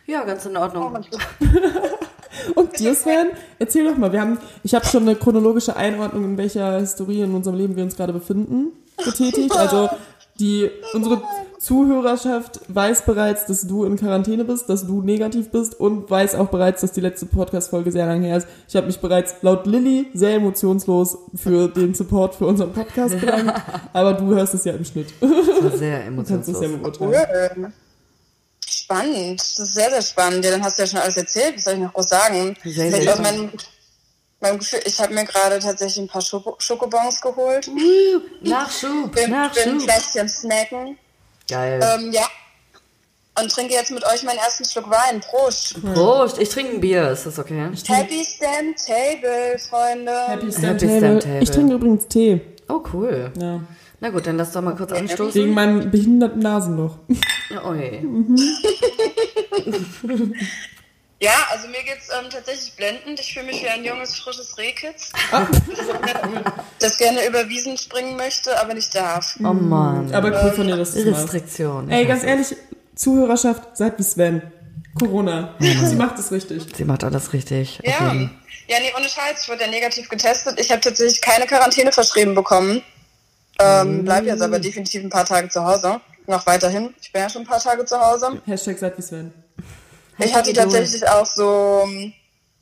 Speaker 5: Ja, ganz in Ordnung.
Speaker 4: Und dir, Sven? Erzähl doch mal. Wir haben, ich habe schon eine chronologische Einordnung, in welcher Historie in unserem Leben wir uns gerade befinden, getätigt. Also die, unsere Zuhörerschaft weiß bereits, dass du in Quarantäne bist, dass du negativ bist und weiß auch bereits, dass die letzte Podcast-Folge sehr lang her ist. Ich habe mich bereits laut Lilly sehr emotionslos für den Support für unseren Podcast bedankt, aber du hörst es ja im Schnitt.
Speaker 5: Das war sehr
Speaker 4: Du kannst es ja
Speaker 5: emotionslos.
Speaker 4: beurteilen.
Speaker 2: Spannend. Das ist sehr, sehr spannend. Ja, dann hast du ja schon alles erzählt. Was soll ich noch groß sagen?
Speaker 5: Sehr, sehr
Speaker 2: meinem, meinem Gefühl, ich habe mir gerade tatsächlich ein paar Schoko Schokobons geholt.
Speaker 5: Uh, Nachschub,
Speaker 2: Bin, bin
Speaker 5: Nachschub.
Speaker 2: fleißig am Snacken.
Speaker 5: Geil.
Speaker 2: Ähm, ja. Und trinke jetzt mit euch meinen ersten Schluck Wein. Prost.
Speaker 5: Prost, ich trinke ein Bier, ist das okay?
Speaker 2: Happy Stand Table, Freunde.
Speaker 4: Happy Stand
Speaker 5: Happy
Speaker 4: Table. Ich trinke übrigens Tee.
Speaker 5: Oh, cool.
Speaker 4: Ja.
Speaker 5: Na gut, dann lass doch mal kurz
Speaker 4: Gegen
Speaker 5: anstoßen.
Speaker 4: mein behinderten Nasenloch.
Speaker 5: Oh je.
Speaker 2: Ja, also mir geht's ähm, tatsächlich blendend. Ich fühle mich wie ein junges, frisches Rehkitz, das gerne über Wiesen springen möchte, aber nicht darf.
Speaker 5: Oh Mann.
Speaker 4: Aber cool von dir, dass du.
Speaker 5: Restriktion.
Speaker 4: Ey, ganz ehrlich, Zuhörerschaft, seid wie Sven. Corona. Sie macht es richtig.
Speaker 5: Sie macht alles richtig.
Speaker 2: Ja.
Speaker 5: Okay.
Speaker 2: Ja, nee, ohne Scheiß. Ich wurde ja negativ getestet. Ich habe tatsächlich keine Quarantäne verschrieben bekommen. Ähm, bleib jetzt aber definitiv ein paar Tage zu Hause. Noch weiterhin. Ich bin ja schon ein paar Tage zu Hause.
Speaker 4: Hashtag seid wie Sven.
Speaker 2: Ich hatte tatsächlich auch so ähm,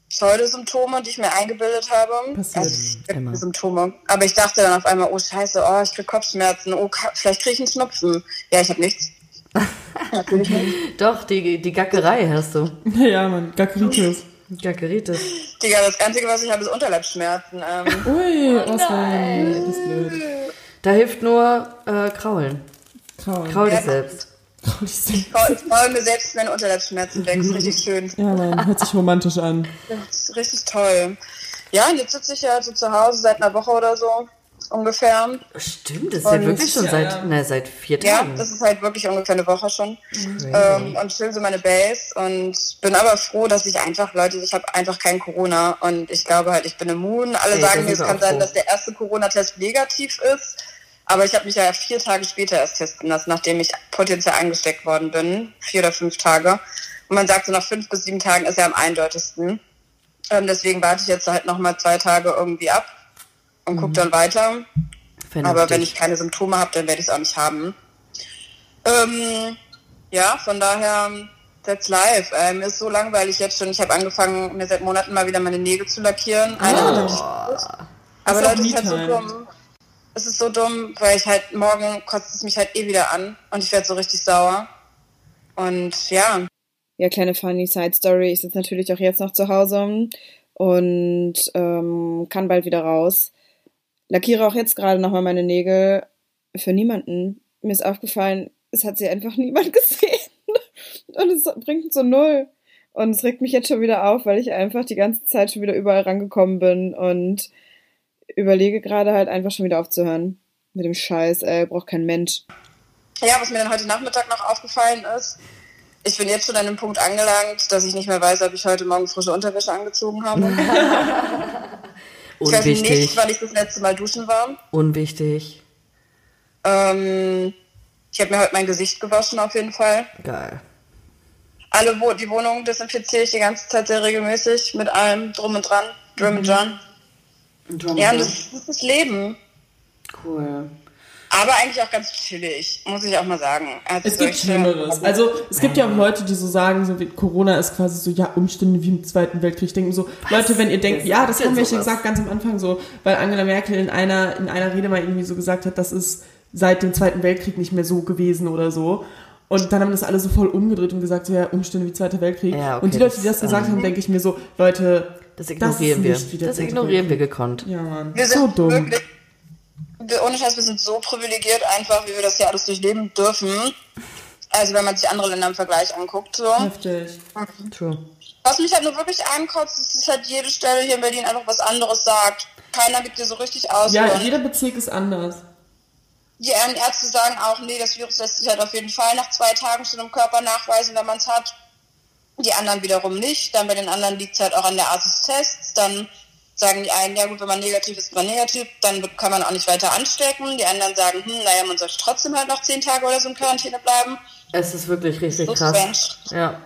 Speaker 2: Pseudosymptome, die ich mir eingebildet habe.
Speaker 4: Passiert.
Speaker 2: Also. Symptome. Aber ich dachte dann auf einmal, oh scheiße, oh, ich krieg Kopfschmerzen, oh, vielleicht krieg ich einen Schnupfen. Ja, ich habe nichts. Natürlich nicht.
Speaker 5: Doch, die, die Gackerei hast du.
Speaker 4: Ja, Mann, Gackeritis.
Speaker 5: Gackeritis.
Speaker 2: Digga, das Einzige, was ich habe, ist Unterleibsschmerzen. Ähm,
Speaker 4: Ui, oh Sven. Das ist blöd.
Speaker 5: Da hilft nur äh, Kraulen.
Speaker 4: Kraul.
Speaker 5: Kraul dich
Speaker 2: Ja.
Speaker 5: selbst.
Speaker 2: Ich freue mir selbst meine Unterleibsschmerzen weg. Das ist richtig schön.
Speaker 4: Ja, Mann, hört sich romantisch an.
Speaker 2: Das ist richtig toll. Ja, und jetzt sitze ich ja so zu Hause seit einer Woche oder so ungefähr.
Speaker 5: Stimmt, das ist und ja wirklich schon seit, ja. ne, seit vier
Speaker 2: Tagen. Ja, das ist halt wirklich ungefähr eine Woche schon. Ähm, und chill so meine Base und bin aber froh, dass ich einfach, Leute, ich habe einfach kein Corona und ich glaube halt, ich bin immun. Alle Ey, sagen mir, es kann sein, froh. dass der erste Corona-Test negativ ist. Aber ich habe mich ja vier Tage später erst testen lassen, nachdem ich potenziell angesteckt worden bin. Vier oder fünf Tage. Und man sagt so, nach fünf bis sieben Tagen ist er am eindeutigsten. Ähm, deswegen warte ich jetzt halt nochmal zwei Tage irgendwie ab und mhm. gucke dann weiter. Vernünftig. Aber wenn ich keine Symptome habe, dann werde ich es auch nicht haben. Ähm, ja, von daher, that's life. Äh, mir ist so langweilig jetzt schon. Ich habe angefangen, mir seit Monaten mal wieder meine Nägel zu lackieren. Oh. Aber Leute, es ist halt so dumm. Es ist so dumm, weil ich halt morgen kotzt es mich halt eh wieder an und ich werde so richtig sauer. Und ja.
Speaker 3: Ja, kleine funny Side Story. Ich sitze natürlich auch jetzt noch zu Hause und ähm, kann bald wieder raus lackiere auch jetzt gerade nochmal meine Nägel für niemanden. Mir ist aufgefallen, es hat sie einfach niemand gesehen. Und es bringt so null. Und es regt mich jetzt schon wieder auf, weil ich einfach die ganze Zeit schon wieder überall rangekommen bin und überlege gerade halt einfach schon wieder aufzuhören. Mit dem Scheiß, ey, braucht kein Mensch.
Speaker 2: Ja, was mir dann heute Nachmittag noch aufgefallen ist, ich bin jetzt schon an dem Punkt angelangt, dass ich nicht mehr weiß, ob ich heute Morgen frische Unterwäsche angezogen habe.
Speaker 5: Unwichtig. Ich weiß
Speaker 2: nicht, wann ich das letzte Mal duschen war.
Speaker 5: Unwichtig.
Speaker 2: Ähm, ich habe mir heute mein Gesicht gewaschen auf jeden Fall.
Speaker 5: Geil.
Speaker 2: Alle Wo die Wohnung desinfiziere ich die ganze Zeit sehr regelmäßig mit allem drum und dran. Drum mhm. und dran. Ja, das, ist das Leben.
Speaker 5: Cool.
Speaker 2: Aber eigentlich auch ganz chillig, muss ich auch mal sagen.
Speaker 4: Also es gibt Schlimmeres. Also es gibt ja auch Leute, die so sagen, so wie Corona ist quasi so, ja, Umstände wie im Zweiten Weltkrieg. Denken so, Was? Leute, wenn ihr denkt, ja, das haben wir ja gesagt ganz am Anfang so, weil Angela Merkel in einer, in einer Rede mal irgendwie so gesagt hat, das ist seit dem Zweiten Weltkrieg nicht mehr so gewesen oder so. Und dann haben das alle so voll umgedreht und gesagt, so, ja, Umstände wie Zweiter Weltkrieg. Ja, okay, und die Leute, die das gesagt ähm, haben, denke ich mir so, Leute,
Speaker 5: das ignorieren das wir. Das ignorieren wir gekonnt.
Speaker 4: Ja, Mann. Wir so dumm. Wirklich
Speaker 2: ohne Scheiß, wir sind so privilegiert einfach, wie wir das hier alles durchleben dürfen. Also wenn man sich andere Länder im Vergleich anguckt. So.
Speaker 4: Heftig.
Speaker 2: Mhm. True. Was mich halt nur wirklich ankotzt, ist, dass halt jede Stelle hier in Berlin einfach was anderes sagt. Keiner gibt dir so richtig aus.
Speaker 4: Ja, jeder Bezirk ist anders.
Speaker 2: Die Ärzte sagen auch, nee, das Virus lässt sich halt auf jeden Fall nach zwei Tagen schon im Körper nachweisen, wenn man es hat. Die anderen wiederum nicht. Dann bei den anderen liegt es halt auch an der Art des Tests. Dann sagen die einen, ja gut, wenn man negativ ist, ist man negativ, dann kann man auch nicht weiter anstecken. Die anderen sagen, hm, naja, man sollte trotzdem halt noch zehn Tage oder so in Quarantäne bleiben.
Speaker 5: Es ist wirklich richtig so krass. Strange. Ja.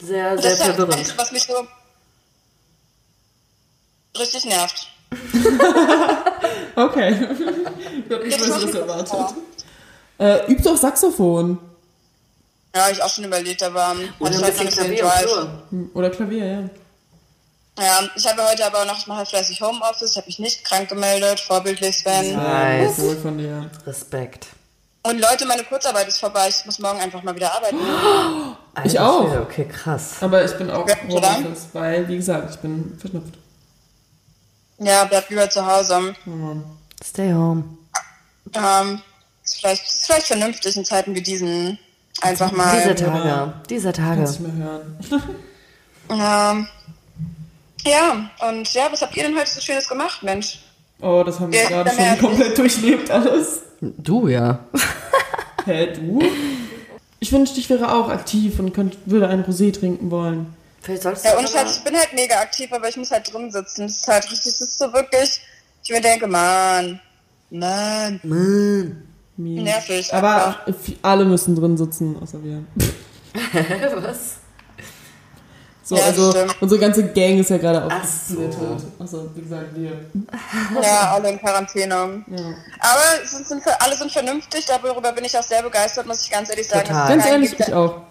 Speaker 5: Sehr, sehr verwirrend. Das ist,
Speaker 2: was mich so richtig nervt.
Speaker 4: okay. ich hab nicht was erwartet. Äh, übt doch Saxophon.
Speaker 2: Ja, ich auch schon überlegt, aber
Speaker 5: Oder ein bisschen Klavier.
Speaker 4: Oder Klavier, ja.
Speaker 2: Ja, ich habe heute aber noch, ich mache fleißig Homeoffice, ich habe mich nicht krank gemeldet, vorbildlich Sven.
Speaker 5: Nice.
Speaker 4: Wohl von dir.
Speaker 5: Respekt.
Speaker 2: Und Leute, meine Kurzarbeit ist vorbei, ich muss morgen einfach mal wieder arbeiten.
Speaker 4: Oh, ich auch.
Speaker 5: Okay, krass.
Speaker 4: Aber ich bin auch Homeoffice, weil, wie gesagt, ich bin verschnupft.
Speaker 2: Ja, bleib lieber zu Hause.
Speaker 5: Mhm. Stay home.
Speaker 2: Ähm, ist vielleicht, ist vielleicht vernünftig in Zeiten wie diesen einfach mal.
Speaker 5: Diese Tage. Diese Tage.
Speaker 4: Kannst du mehr hören.
Speaker 2: ja. Ja, und ja, was habt ihr denn heute so Schönes gemacht, Mensch?
Speaker 4: Oh, das haben wir ja, gerade schon komplett durchlebt alles.
Speaker 5: Du ja.
Speaker 4: Hä, du? Ich wünschte, ich wäre auch aktiv und könnte, würde einen Rosé trinken wollen.
Speaker 2: Vielleicht sollst du ja, und halt, ich bin halt mega aktiv, aber ich muss halt drin sitzen. Das ist halt richtig, das ist so wirklich, ich mir denke, Mann, Mann,
Speaker 5: Mann.
Speaker 2: Nervig.
Speaker 4: Aber einfach. alle müssen drin sitzen, außer wir.
Speaker 5: Was?
Speaker 4: So, ja, also stimmt. unsere ganze Gang ist ja gerade aufgesplittet. So. Also, wie gesagt, wir.
Speaker 2: Ja, alle in Quarantäne. Ja. Aber sind, sind, alle sind vernünftig, darüber bin ich auch sehr begeistert, muss ich ganz ehrlich sagen.
Speaker 4: Total. Ganz ehrlich, gibt, ich auch.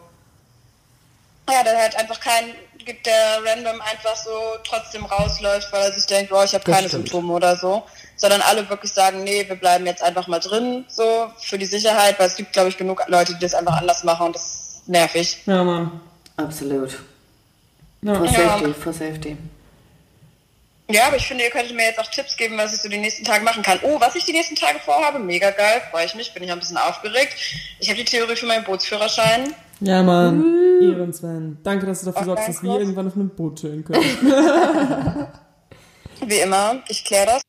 Speaker 2: Ja, da halt einfach keinen gibt, der random einfach so trotzdem rausläuft, weil er sich denkt, oh, ich habe keine stimmt. Symptome oder so. Sondern alle wirklich sagen, nee, wir bleiben jetzt einfach mal drin, so für die Sicherheit, weil es gibt, glaube ich, genug Leute, die das einfach anders machen und das ist nervig.
Speaker 4: Ja, Mann.
Speaker 5: Absolut. No. For safety, for safety.
Speaker 2: Ja, aber ich finde, ihr könntet mir jetzt auch Tipps geben, was ich so die nächsten Tage machen kann. Oh, was ich die nächsten Tage vorhabe, mega geil, freue ich mich, bin ich ein bisschen aufgeregt. Ich habe die Theorie für meinen Bootsführerschein.
Speaker 4: Ja, Mann. Uh. Ehren, Sven. Danke, dass du dafür sorgst, dass wir irgendwann auf einem Boot chillen können.
Speaker 2: Wie immer, ich kläre das.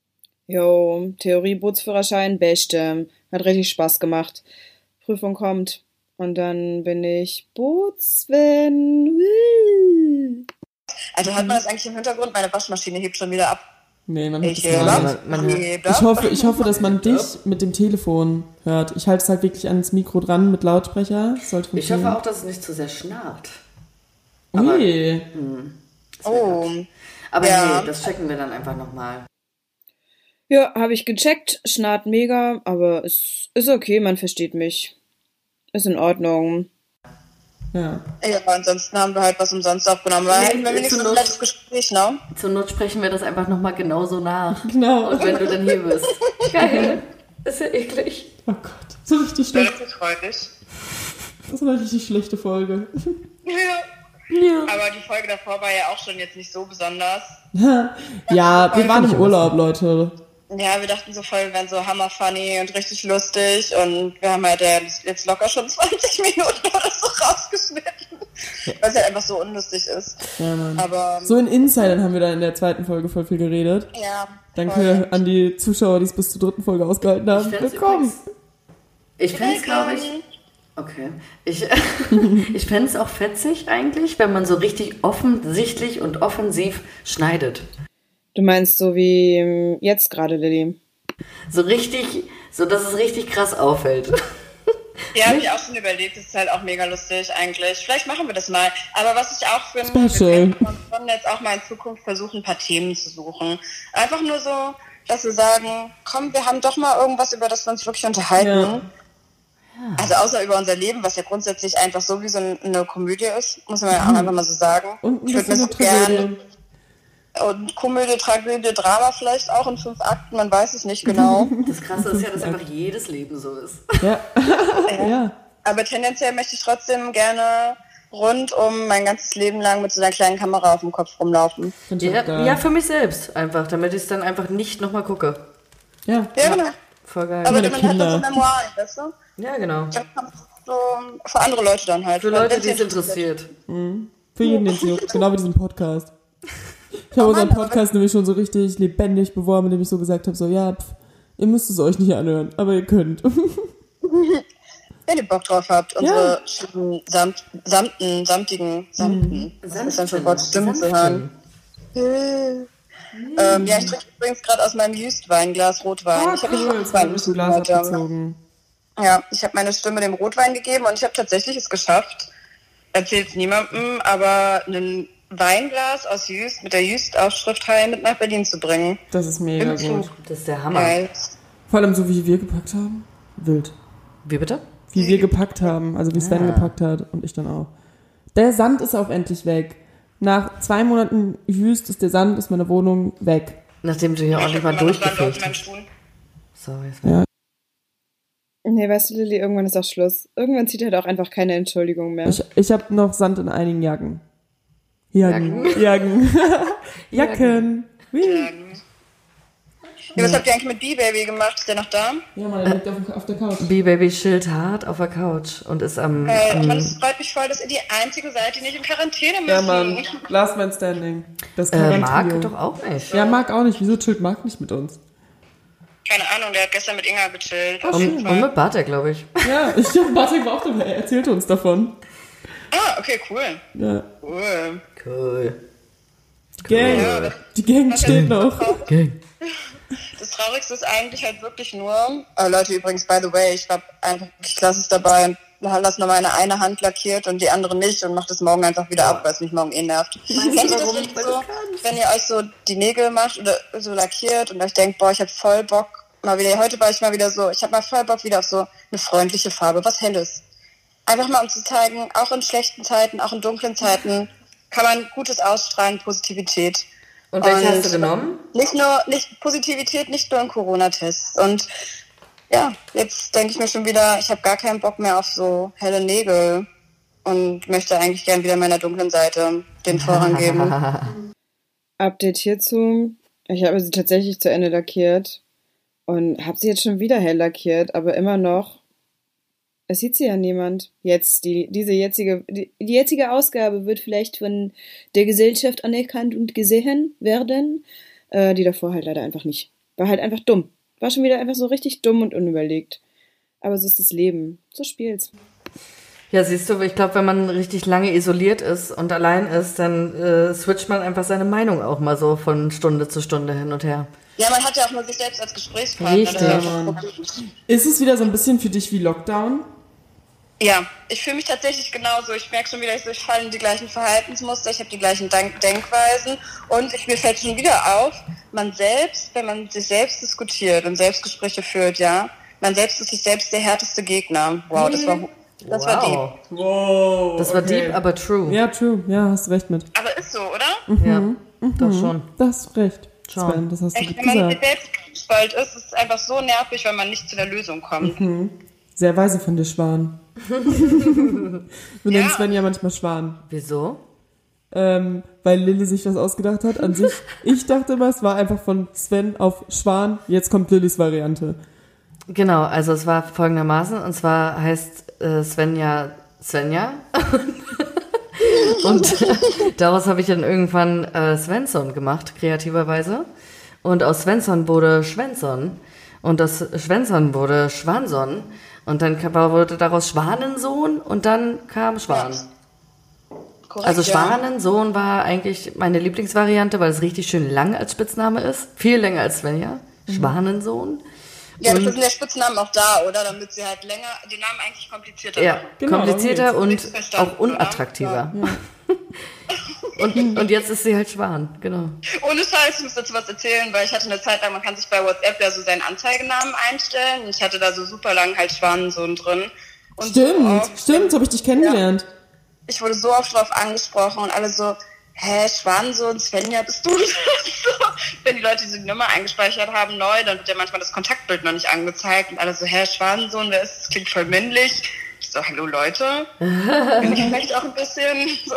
Speaker 3: Jo, Theorie Bootsführerschein, beste. Hat richtig Spaß gemacht. Prüfung kommt. Und dann bin ich Bootsven.
Speaker 2: Also hört man das eigentlich im Hintergrund? Meine Waschmaschine hebt schon wieder ab.
Speaker 4: Nee, man hört ich, das man, man, man ich hoffe, ich hoffe, dass man dich mit dem Telefon hört. Ich halte es halt wirklich ans Mikro dran mit Lautsprecher.
Speaker 5: Sollte ich hoffe auch, dass es nicht zu sehr schnarrt.
Speaker 4: Ui.
Speaker 5: Hm, oh. Aber ja. nee, das checken wir dann einfach nochmal.
Speaker 3: Ja, habe ich gecheckt. Schnarrt mega, aber es ist okay, man versteht mich. Ist in Ordnung.
Speaker 2: Ja. Ja, ansonsten haben wir halt was umsonst aufgenommen. Weil hätten wir wenigstens ein nettes Gespräch, ne?
Speaker 5: Zur Not sprechen wir das einfach nochmal genauso nach. Genau. Und wenn du dann hier bist. Geil. Ist ja eklig.
Speaker 4: Oh Gott. So richtig schlecht.
Speaker 2: Das ist freudig.
Speaker 4: Das ist eine richtig schlechte Folge.
Speaker 2: Ja. Ja. Aber die Folge davor war ja auch schon jetzt nicht so besonders.
Speaker 4: ja, wir waren im Urlaub, Leute.
Speaker 2: Ja, wir dachten so voll, wir wären so hammer funny und richtig lustig und wir haben halt jetzt locker schon 20 Minuten oder so rausgeschnitten, weil es halt einfach so unlustig ist. Ja, Mann. Aber,
Speaker 4: so in Insidern haben wir dann in der zweiten Folge voll viel geredet.
Speaker 2: Ja.
Speaker 4: Danke voll. an die Zuschauer, die es bis zur dritten Folge ausgehalten haben. Willkommen.
Speaker 5: Ich fände es, glaube ich, Okay. Ich, ich fände es auch fetzig eigentlich, wenn man so richtig offensichtlich und offensiv schneidet.
Speaker 3: Du meinst so wie ähm, jetzt gerade, Lilly?
Speaker 5: So richtig, so dass es richtig krass auffällt.
Speaker 2: Ja, habe ich auch schon überlegt. Das ist halt auch mega lustig eigentlich. Vielleicht machen wir das mal. Aber was ich auch finde, Special. wir können jetzt auch mal in Zukunft versuchen, ein paar Themen zu suchen. Einfach nur so, dass wir sagen, komm, wir haben doch mal irgendwas, über das wir uns wirklich unterhalten. Ja. Also außer über unser Leben, was ja grundsätzlich einfach so wie so eine Komödie ist, muss man ja auch mhm. einfach mal so sagen. Und ich würde mir so gerne und Komödie, Tragödie, Drama vielleicht auch in fünf Akten, man weiß es nicht genau.
Speaker 5: Das Krasse ist ja, dass einfach jedes Leben so ist.
Speaker 4: Ja. ja.
Speaker 2: Aber tendenziell möchte ich trotzdem gerne rund um mein ganzes Leben lang mit so einer kleinen Kamera auf dem Kopf rumlaufen.
Speaker 5: Ja, ja für mich selbst einfach, damit ich es dann einfach nicht nochmal gucke.
Speaker 4: Ja.
Speaker 2: Ja, genau.
Speaker 5: Voll geil.
Speaker 2: Aber man hat das so Memoiren, weißt du?
Speaker 5: Ja, genau.
Speaker 2: So für andere Leute dann halt.
Speaker 5: Für Leute, die es interessiert.
Speaker 4: Mhm. Für jeden, den es juckt. Genau wie diesen Podcast. Ich habe oh unseren Podcast nämlich schon so richtig lebendig beworben, indem ich so gesagt habe, so, ja, pf, ihr müsst es euch nicht anhören, aber ihr könnt.
Speaker 2: Wenn ihr Bock drauf habt, unsere ja. samt, samten, samtigen, samten, mhm. was ist dann für Wort, Stimmen zu hören. Mhm. Ähm, ja, ich trinke übrigens gerade aus meinem Just-Weinglas Rotwein.
Speaker 4: Oh, ich habe cool. Rotwein ein Glas abgezogen.
Speaker 2: Ja, ich habe meine Stimme dem Rotwein gegeben und ich habe tatsächlich es geschafft, erzählt es niemandem, aber einen Weinglas aus Jüst mit der Jüst-Aufschrift heim mit nach Berlin zu bringen.
Speaker 4: Das ist mega gut.
Speaker 5: Das ist der Hammer.
Speaker 2: Geil.
Speaker 4: Vor allem so, wie wir gepackt haben. Wild.
Speaker 5: Wie bitte?
Speaker 4: Wie wir gepackt haben. Also wie Sven ah. gepackt hat und ich dann auch. Der Sand ist auch endlich weg. Nach zwei Monaten Jüst ist der Sand, ist meine Wohnung weg.
Speaker 5: Nachdem du hier ordentlich mal durchgefegt hast.
Speaker 3: Sorry. Ja. Nee, weißt du, Lilly, irgendwann ist auch Schluss. Irgendwann zieht halt auch einfach keine Entschuldigung mehr.
Speaker 4: Ich, ich habe noch Sand in einigen Jacken. Jagen. Jagen. Jacken. Jacken.
Speaker 2: Ja, was habt ihr eigentlich mit B-Baby gemacht? Ist der noch da?
Speaker 4: Ja, mal, der liegt auf, auf der Couch.
Speaker 5: B-Baby chillt hart auf der Couch und ist am.
Speaker 2: Äh, am es freut mich voll, dass ihr die einzige seid, die nicht in Quarantäne müssen.
Speaker 4: Ja, Mann. Last Man Standing.
Speaker 5: Das äh, Marc doch auch nicht.
Speaker 4: Ja, Marc auch nicht. Wieso chillt Marc nicht mit uns?
Speaker 2: Keine Ahnung, der hat gestern mit Inga gechillt.
Speaker 5: Und, und mit Bartek, glaube ich.
Speaker 4: Ja, ich glaube, Bartek war auch dabei. Er erzählte uns davon.
Speaker 2: Ah, okay, cool.
Speaker 4: Ja.
Speaker 2: Cool.
Speaker 5: Cool.
Speaker 4: Gang. Ja, die Gang steht noch. Gang.
Speaker 2: Das Traurigste ist eigentlich halt wirklich nur, äh, Leute übrigens, by the way, ich hab einfach, ich lasse es dabei und lasse nur meine eine Hand lackiert und die andere nicht und mache das morgen einfach wieder ab, weil es mich morgen eh nervt. Kennt ihr das so, wenn ihr euch so die Nägel macht oder so lackiert und euch denkt, boah, ich hab voll Bock, mal wieder, heute war ich mal wieder so, ich habe mal voll Bock wieder auf so eine freundliche Farbe, was Helles. Einfach mal um zu zeigen, auch in schlechten Zeiten, auch in dunklen Zeiten, kann man Gutes ausstrahlen, Positivität.
Speaker 5: Und welche und hast du genommen?
Speaker 2: Nicht nur, nicht Positivität, nicht nur in Corona-Tests. Und ja, jetzt denke ich mir schon wieder, ich habe gar keinen Bock mehr auf so helle Nägel und möchte eigentlich gern wieder meiner dunklen Seite den Vorrang geben.
Speaker 3: Update hierzu. Ich habe sie tatsächlich zu Ende lackiert und habe sie jetzt schon wieder hell lackiert, aber immer noch. Es sieht sie ja niemand. Jetzt, die, diese jetzige, die, die jetzige Ausgabe wird vielleicht von der Gesellschaft anerkannt und gesehen werden. Äh, die davor halt leider einfach nicht. War halt einfach dumm. War schon wieder einfach so richtig dumm und unüberlegt. Aber so ist das Leben. So spielt's.
Speaker 5: Ja, siehst du, ich glaube, wenn man richtig lange isoliert ist und allein ist, dann äh, switcht man einfach seine Meinung auch mal so von Stunde zu Stunde hin und her.
Speaker 2: Ja, man hat ja auch nur sich selbst als Gesprächspartner.
Speaker 5: Richtig.
Speaker 4: Ist es wieder so ein bisschen für dich wie Lockdown?
Speaker 2: Ja, ich fühle mich tatsächlich genauso. Ich merke schon wieder, ich, so, ich falle in die gleichen Verhaltensmuster, ich habe die gleichen Denk Denkweisen und ich, mir fällt schon wieder auf, man selbst, wenn man sich selbst diskutiert und Selbstgespräche führt, ja, man selbst ist sich selbst der härteste Gegner. Wow, das war das
Speaker 5: wow.
Speaker 2: war deep.
Speaker 4: Wow.
Speaker 5: Das war deep, aber true.
Speaker 4: Ja, true. Ja, hast recht mit.
Speaker 2: Aber ist so, oder?
Speaker 5: Ja, doch schon.
Speaker 4: Das ist recht.
Speaker 5: Schon.
Speaker 4: Sven, das hast du
Speaker 2: Echt,
Speaker 4: gut
Speaker 2: wenn man
Speaker 4: gesagt.
Speaker 2: selbst ist, ist es einfach so nervig, weil man nicht zu der Lösung kommt.
Speaker 4: Sehr weise von dir, Schwan. Wir nennen Sven ja manchmal Schwan.
Speaker 5: Wieso?
Speaker 4: Ähm, weil Lilly sich das ausgedacht hat. An sich, ich dachte immer, es war einfach von Sven auf Schwan. Jetzt kommt Lillys Variante.
Speaker 5: Genau, also es war folgendermaßen, und zwar heißt äh, Svenja Svenja. und daraus habe ich dann irgendwann äh, Svensson gemacht, kreativerweise. Und aus Svensson wurde Schwensson. Und aus Schwensson wurde Schwanson. Und dann kam- wurde daraus Schwanensohn und dann kam Schwan.
Speaker 2: Korrekt,
Speaker 5: Also
Speaker 2: ja.
Speaker 5: Schwanensohn war eigentlich meine Lieblingsvariante, weil es richtig schön lang als Spitzname ist. Viel länger als Svenja. Schwanensohn.
Speaker 2: Ja, das
Speaker 5: Und-
Speaker 2: sind der Spitznamen auch da, oder? Damit sie halt länger, die Namen eigentlich komplizierter
Speaker 5: Ja,
Speaker 2: machen.
Speaker 4: Genau,
Speaker 5: komplizierter und auch unattraktiver. und, und jetzt ist sie halt Schwan, genau.
Speaker 2: Ohne Scheiß, ich muss dazu was erzählen, weil ich hatte eine Zeit lang, man kann sich bei WhatsApp ja so seinen Anzeigenamen einstellen. Und ich hatte da so super lang halt Schwanensohn drin. Und so
Speaker 4: Stimmt,
Speaker 2: oft-
Speaker 4: stimmt, so habe ich dich kennengelernt.
Speaker 2: Ich wurde so oft drauf angesprochen und alle so, hä, Schwanensohn, Svenja, bist du das? so, wenn die Leute diese Nummer eingespeichert haben neu, dann wird ja manchmal das Kontaktbild noch nicht angezeigt und alle so, hä, Schwanensohn, wer ist das? Klingt voll männlich. So, hallo Leute, bin ich vielleicht auch ein bisschen so.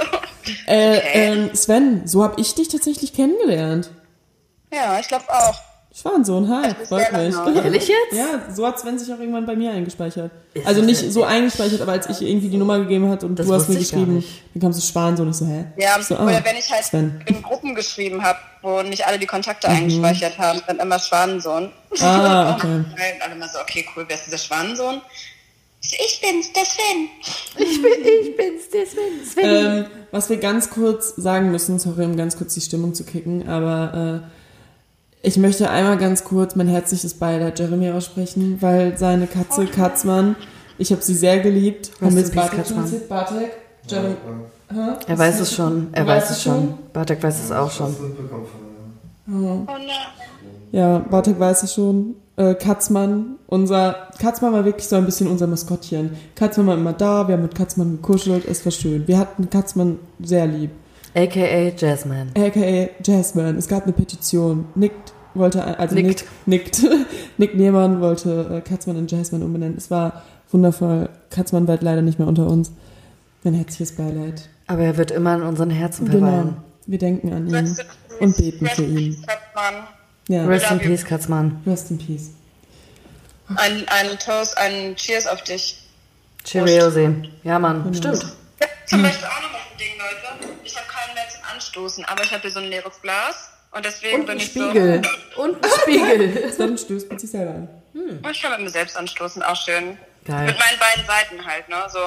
Speaker 4: Äh,
Speaker 2: Okay.
Speaker 4: ähm, Sven, so habe ich dich tatsächlich kennengelernt.
Speaker 2: Ja, ich glaube auch.
Speaker 4: Schwansohn, hi,
Speaker 2: bis
Speaker 4: freut mich.
Speaker 5: Ehrlich jetzt?
Speaker 4: Ja, so hat Sven sich auch irgendwann bei mir eingespeichert. Also nicht so eingespeichert, aber als ich irgendwie die Nummer gegeben hat und
Speaker 5: Das
Speaker 4: du hast mir geschrieben, dann kam so Schwansohn, ich so, hä?
Speaker 2: Ja,
Speaker 4: Ich so, ah,
Speaker 2: oder wenn ich halt
Speaker 4: Sven.
Speaker 2: in Gruppen geschrieben habe, wo nicht alle die Kontakte eingespeichert haben, dann immer Schwanensohn.
Speaker 4: Ah, okay.
Speaker 2: Und alle immer so, okay, cool, wer ist dieser Schwanensohn? Ich, bin's, der Sven.
Speaker 5: Ich, bin, ich bin's, der Sven. Sven.
Speaker 4: Ähm, was wir ganz kurz sagen müssen, sorry, um ganz kurz die Stimmung zu kicken, aber äh, ich möchte einmal ganz kurz mein herzliches Beileid Jeremy aussprechen, weil seine Katze Katzmann, ich habe sie sehr geliebt.
Speaker 5: Peace,
Speaker 4: Bartek? Bartek? Jeremy? Hä?
Speaker 5: er weiß es schon, er weiß es schon. Bartek weiß es auch schon.
Speaker 2: Oh nein.
Speaker 4: Ja, Bartek weiß es schon. Äh, Katzmann, unser Katzmann war wirklich so ein bisschen unser Maskottchen. Katzmann war immer da, wir haben mit Katzmann gekuschelt, es war schön. Wir hatten Katzmann sehr lieb.
Speaker 5: AKA Jasmine.
Speaker 4: AKA Jasmine. Es gab eine Petition. Nick wollte, also
Speaker 5: Nickt.
Speaker 4: Nick, nickt. Nick Nehmann wollte äh, Katzmann in Jasmine umbenennen. Es war wundervoll. Katzmann wird leider nicht mehr unter uns. Mein herzliches Beileid.
Speaker 5: Aber er wird immer in unseren Herzen
Speaker 4: Genau.
Speaker 5: verweilen.
Speaker 4: Wir denken an ihn und beten für ihn.
Speaker 2: Katzmann.
Speaker 4: Ja,
Speaker 5: Rest in peace, Katzmann.
Speaker 4: rest in peace.
Speaker 2: Ein, ein Toast, ein Cheers auf dich.
Speaker 5: Cheerio sehen. Ja, Mann, stimmt.
Speaker 2: Ja, zum Beispiel auch noch ein Ding, Leute. Ich habe keinen mehr zum Anstoßen, aber ich habe hier so ein leeres Glas. Und deswegen
Speaker 5: Und
Speaker 2: bin
Speaker 5: ein
Speaker 2: ich
Speaker 5: Spiegel. Und ein Spiegel.
Speaker 4: Sven stößt mit sich selber an.
Speaker 2: so. Ich kann mit mir selbst anstoßen, auch schön.
Speaker 5: Geil.
Speaker 2: Mit meinen beiden Seiten halt, ne? So.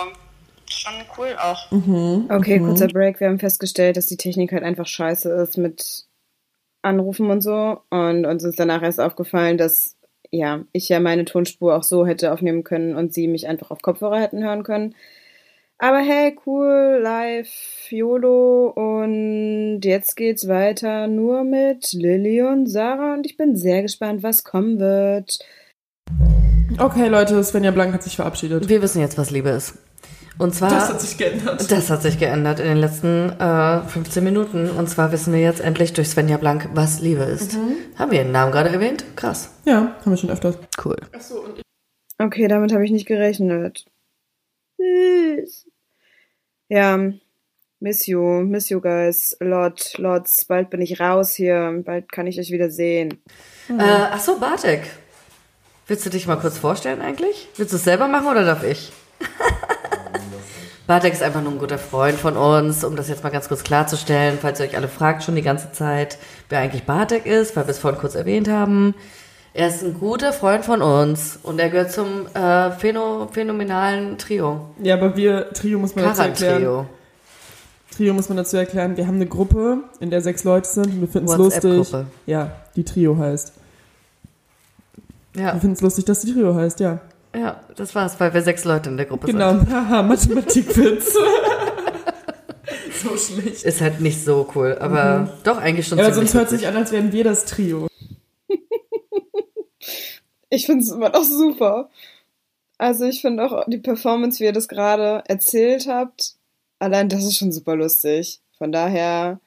Speaker 2: Schon cool auch.
Speaker 3: Okay, kurzer Break. Wir haben festgestellt, dass die Technik halt einfach scheiße ist mit Anrufen und so. Und uns ist danach erst aufgefallen, dass ja, ich ja meine Tonspur auch so hätte aufnehmen können und sie mich einfach auf Kopfhörer hätten hören können. Aber hey, cool, live, YOLO und jetzt geht's weiter nur mit Lilly und Sarah und ich bin sehr gespannt, was kommen wird.
Speaker 4: Okay, Leute, Svenja Blank hat sich verabschiedet.
Speaker 5: Wir wissen jetzt, was Liebe ist. Und zwar.
Speaker 4: Das hat sich geändert.
Speaker 5: Das hat sich geändert in den letzten äh, 15 Minuten. Und zwar wissen wir jetzt endlich durch Svenja Blank, was Liebe ist. Haben wir ihren Namen gerade erwähnt? Krass.
Speaker 4: Ja, haben wir schon öfters.
Speaker 5: Cool.
Speaker 3: Okay, damit habe ich nicht gerechnet. Süß. Ja, Miss you, miss you guys. Lot, lots. Bald bin ich raus hier. Bald kann ich euch wieder sehen.
Speaker 5: Äh, ach so, Bartek. Willst du dich mal kurz vorstellen eigentlich? Willst du es selber machen oder darf ich? Bartek ist einfach nur ein guter Freund von uns, um das jetzt mal ganz kurz klarzustellen, falls ihr euch alle fragt schon die ganze Zeit, wer eigentlich Bartek ist, weil wir es vorhin kurz erwähnt haben. Er ist ein guter Freund von uns und er gehört zum äh, phäno phänomenalen Trio.
Speaker 4: Ja, aber wir, Trio muss man dazu erklären.
Speaker 5: Karan-Trio.
Speaker 4: Trio muss man dazu erklären. Wir haben eine Gruppe, in der sechs Leute sind und wir finden es lustig. Ja, die Trio heißt.
Speaker 5: Ja,
Speaker 4: Wir finden es lustig, dass die Trio heißt, ja.
Speaker 5: Ja, das war's, weil wir sechs Leute in der Gruppe
Speaker 4: Genau,
Speaker 5: sind.
Speaker 4: haha, Mathematikwitz. so schlecht.
Speaker 5: Ist halt nicht so cool, aber doch eigentlich schon
Speaker 4: Ja, aber sonst hört sich an, als wären wir das Trio.
Speaker 3: Ich finde es immer noch super. Also ich finde auch die Performance, wie ihr das gerade erzählt habt, allein das ist schon super lustig. Von daher,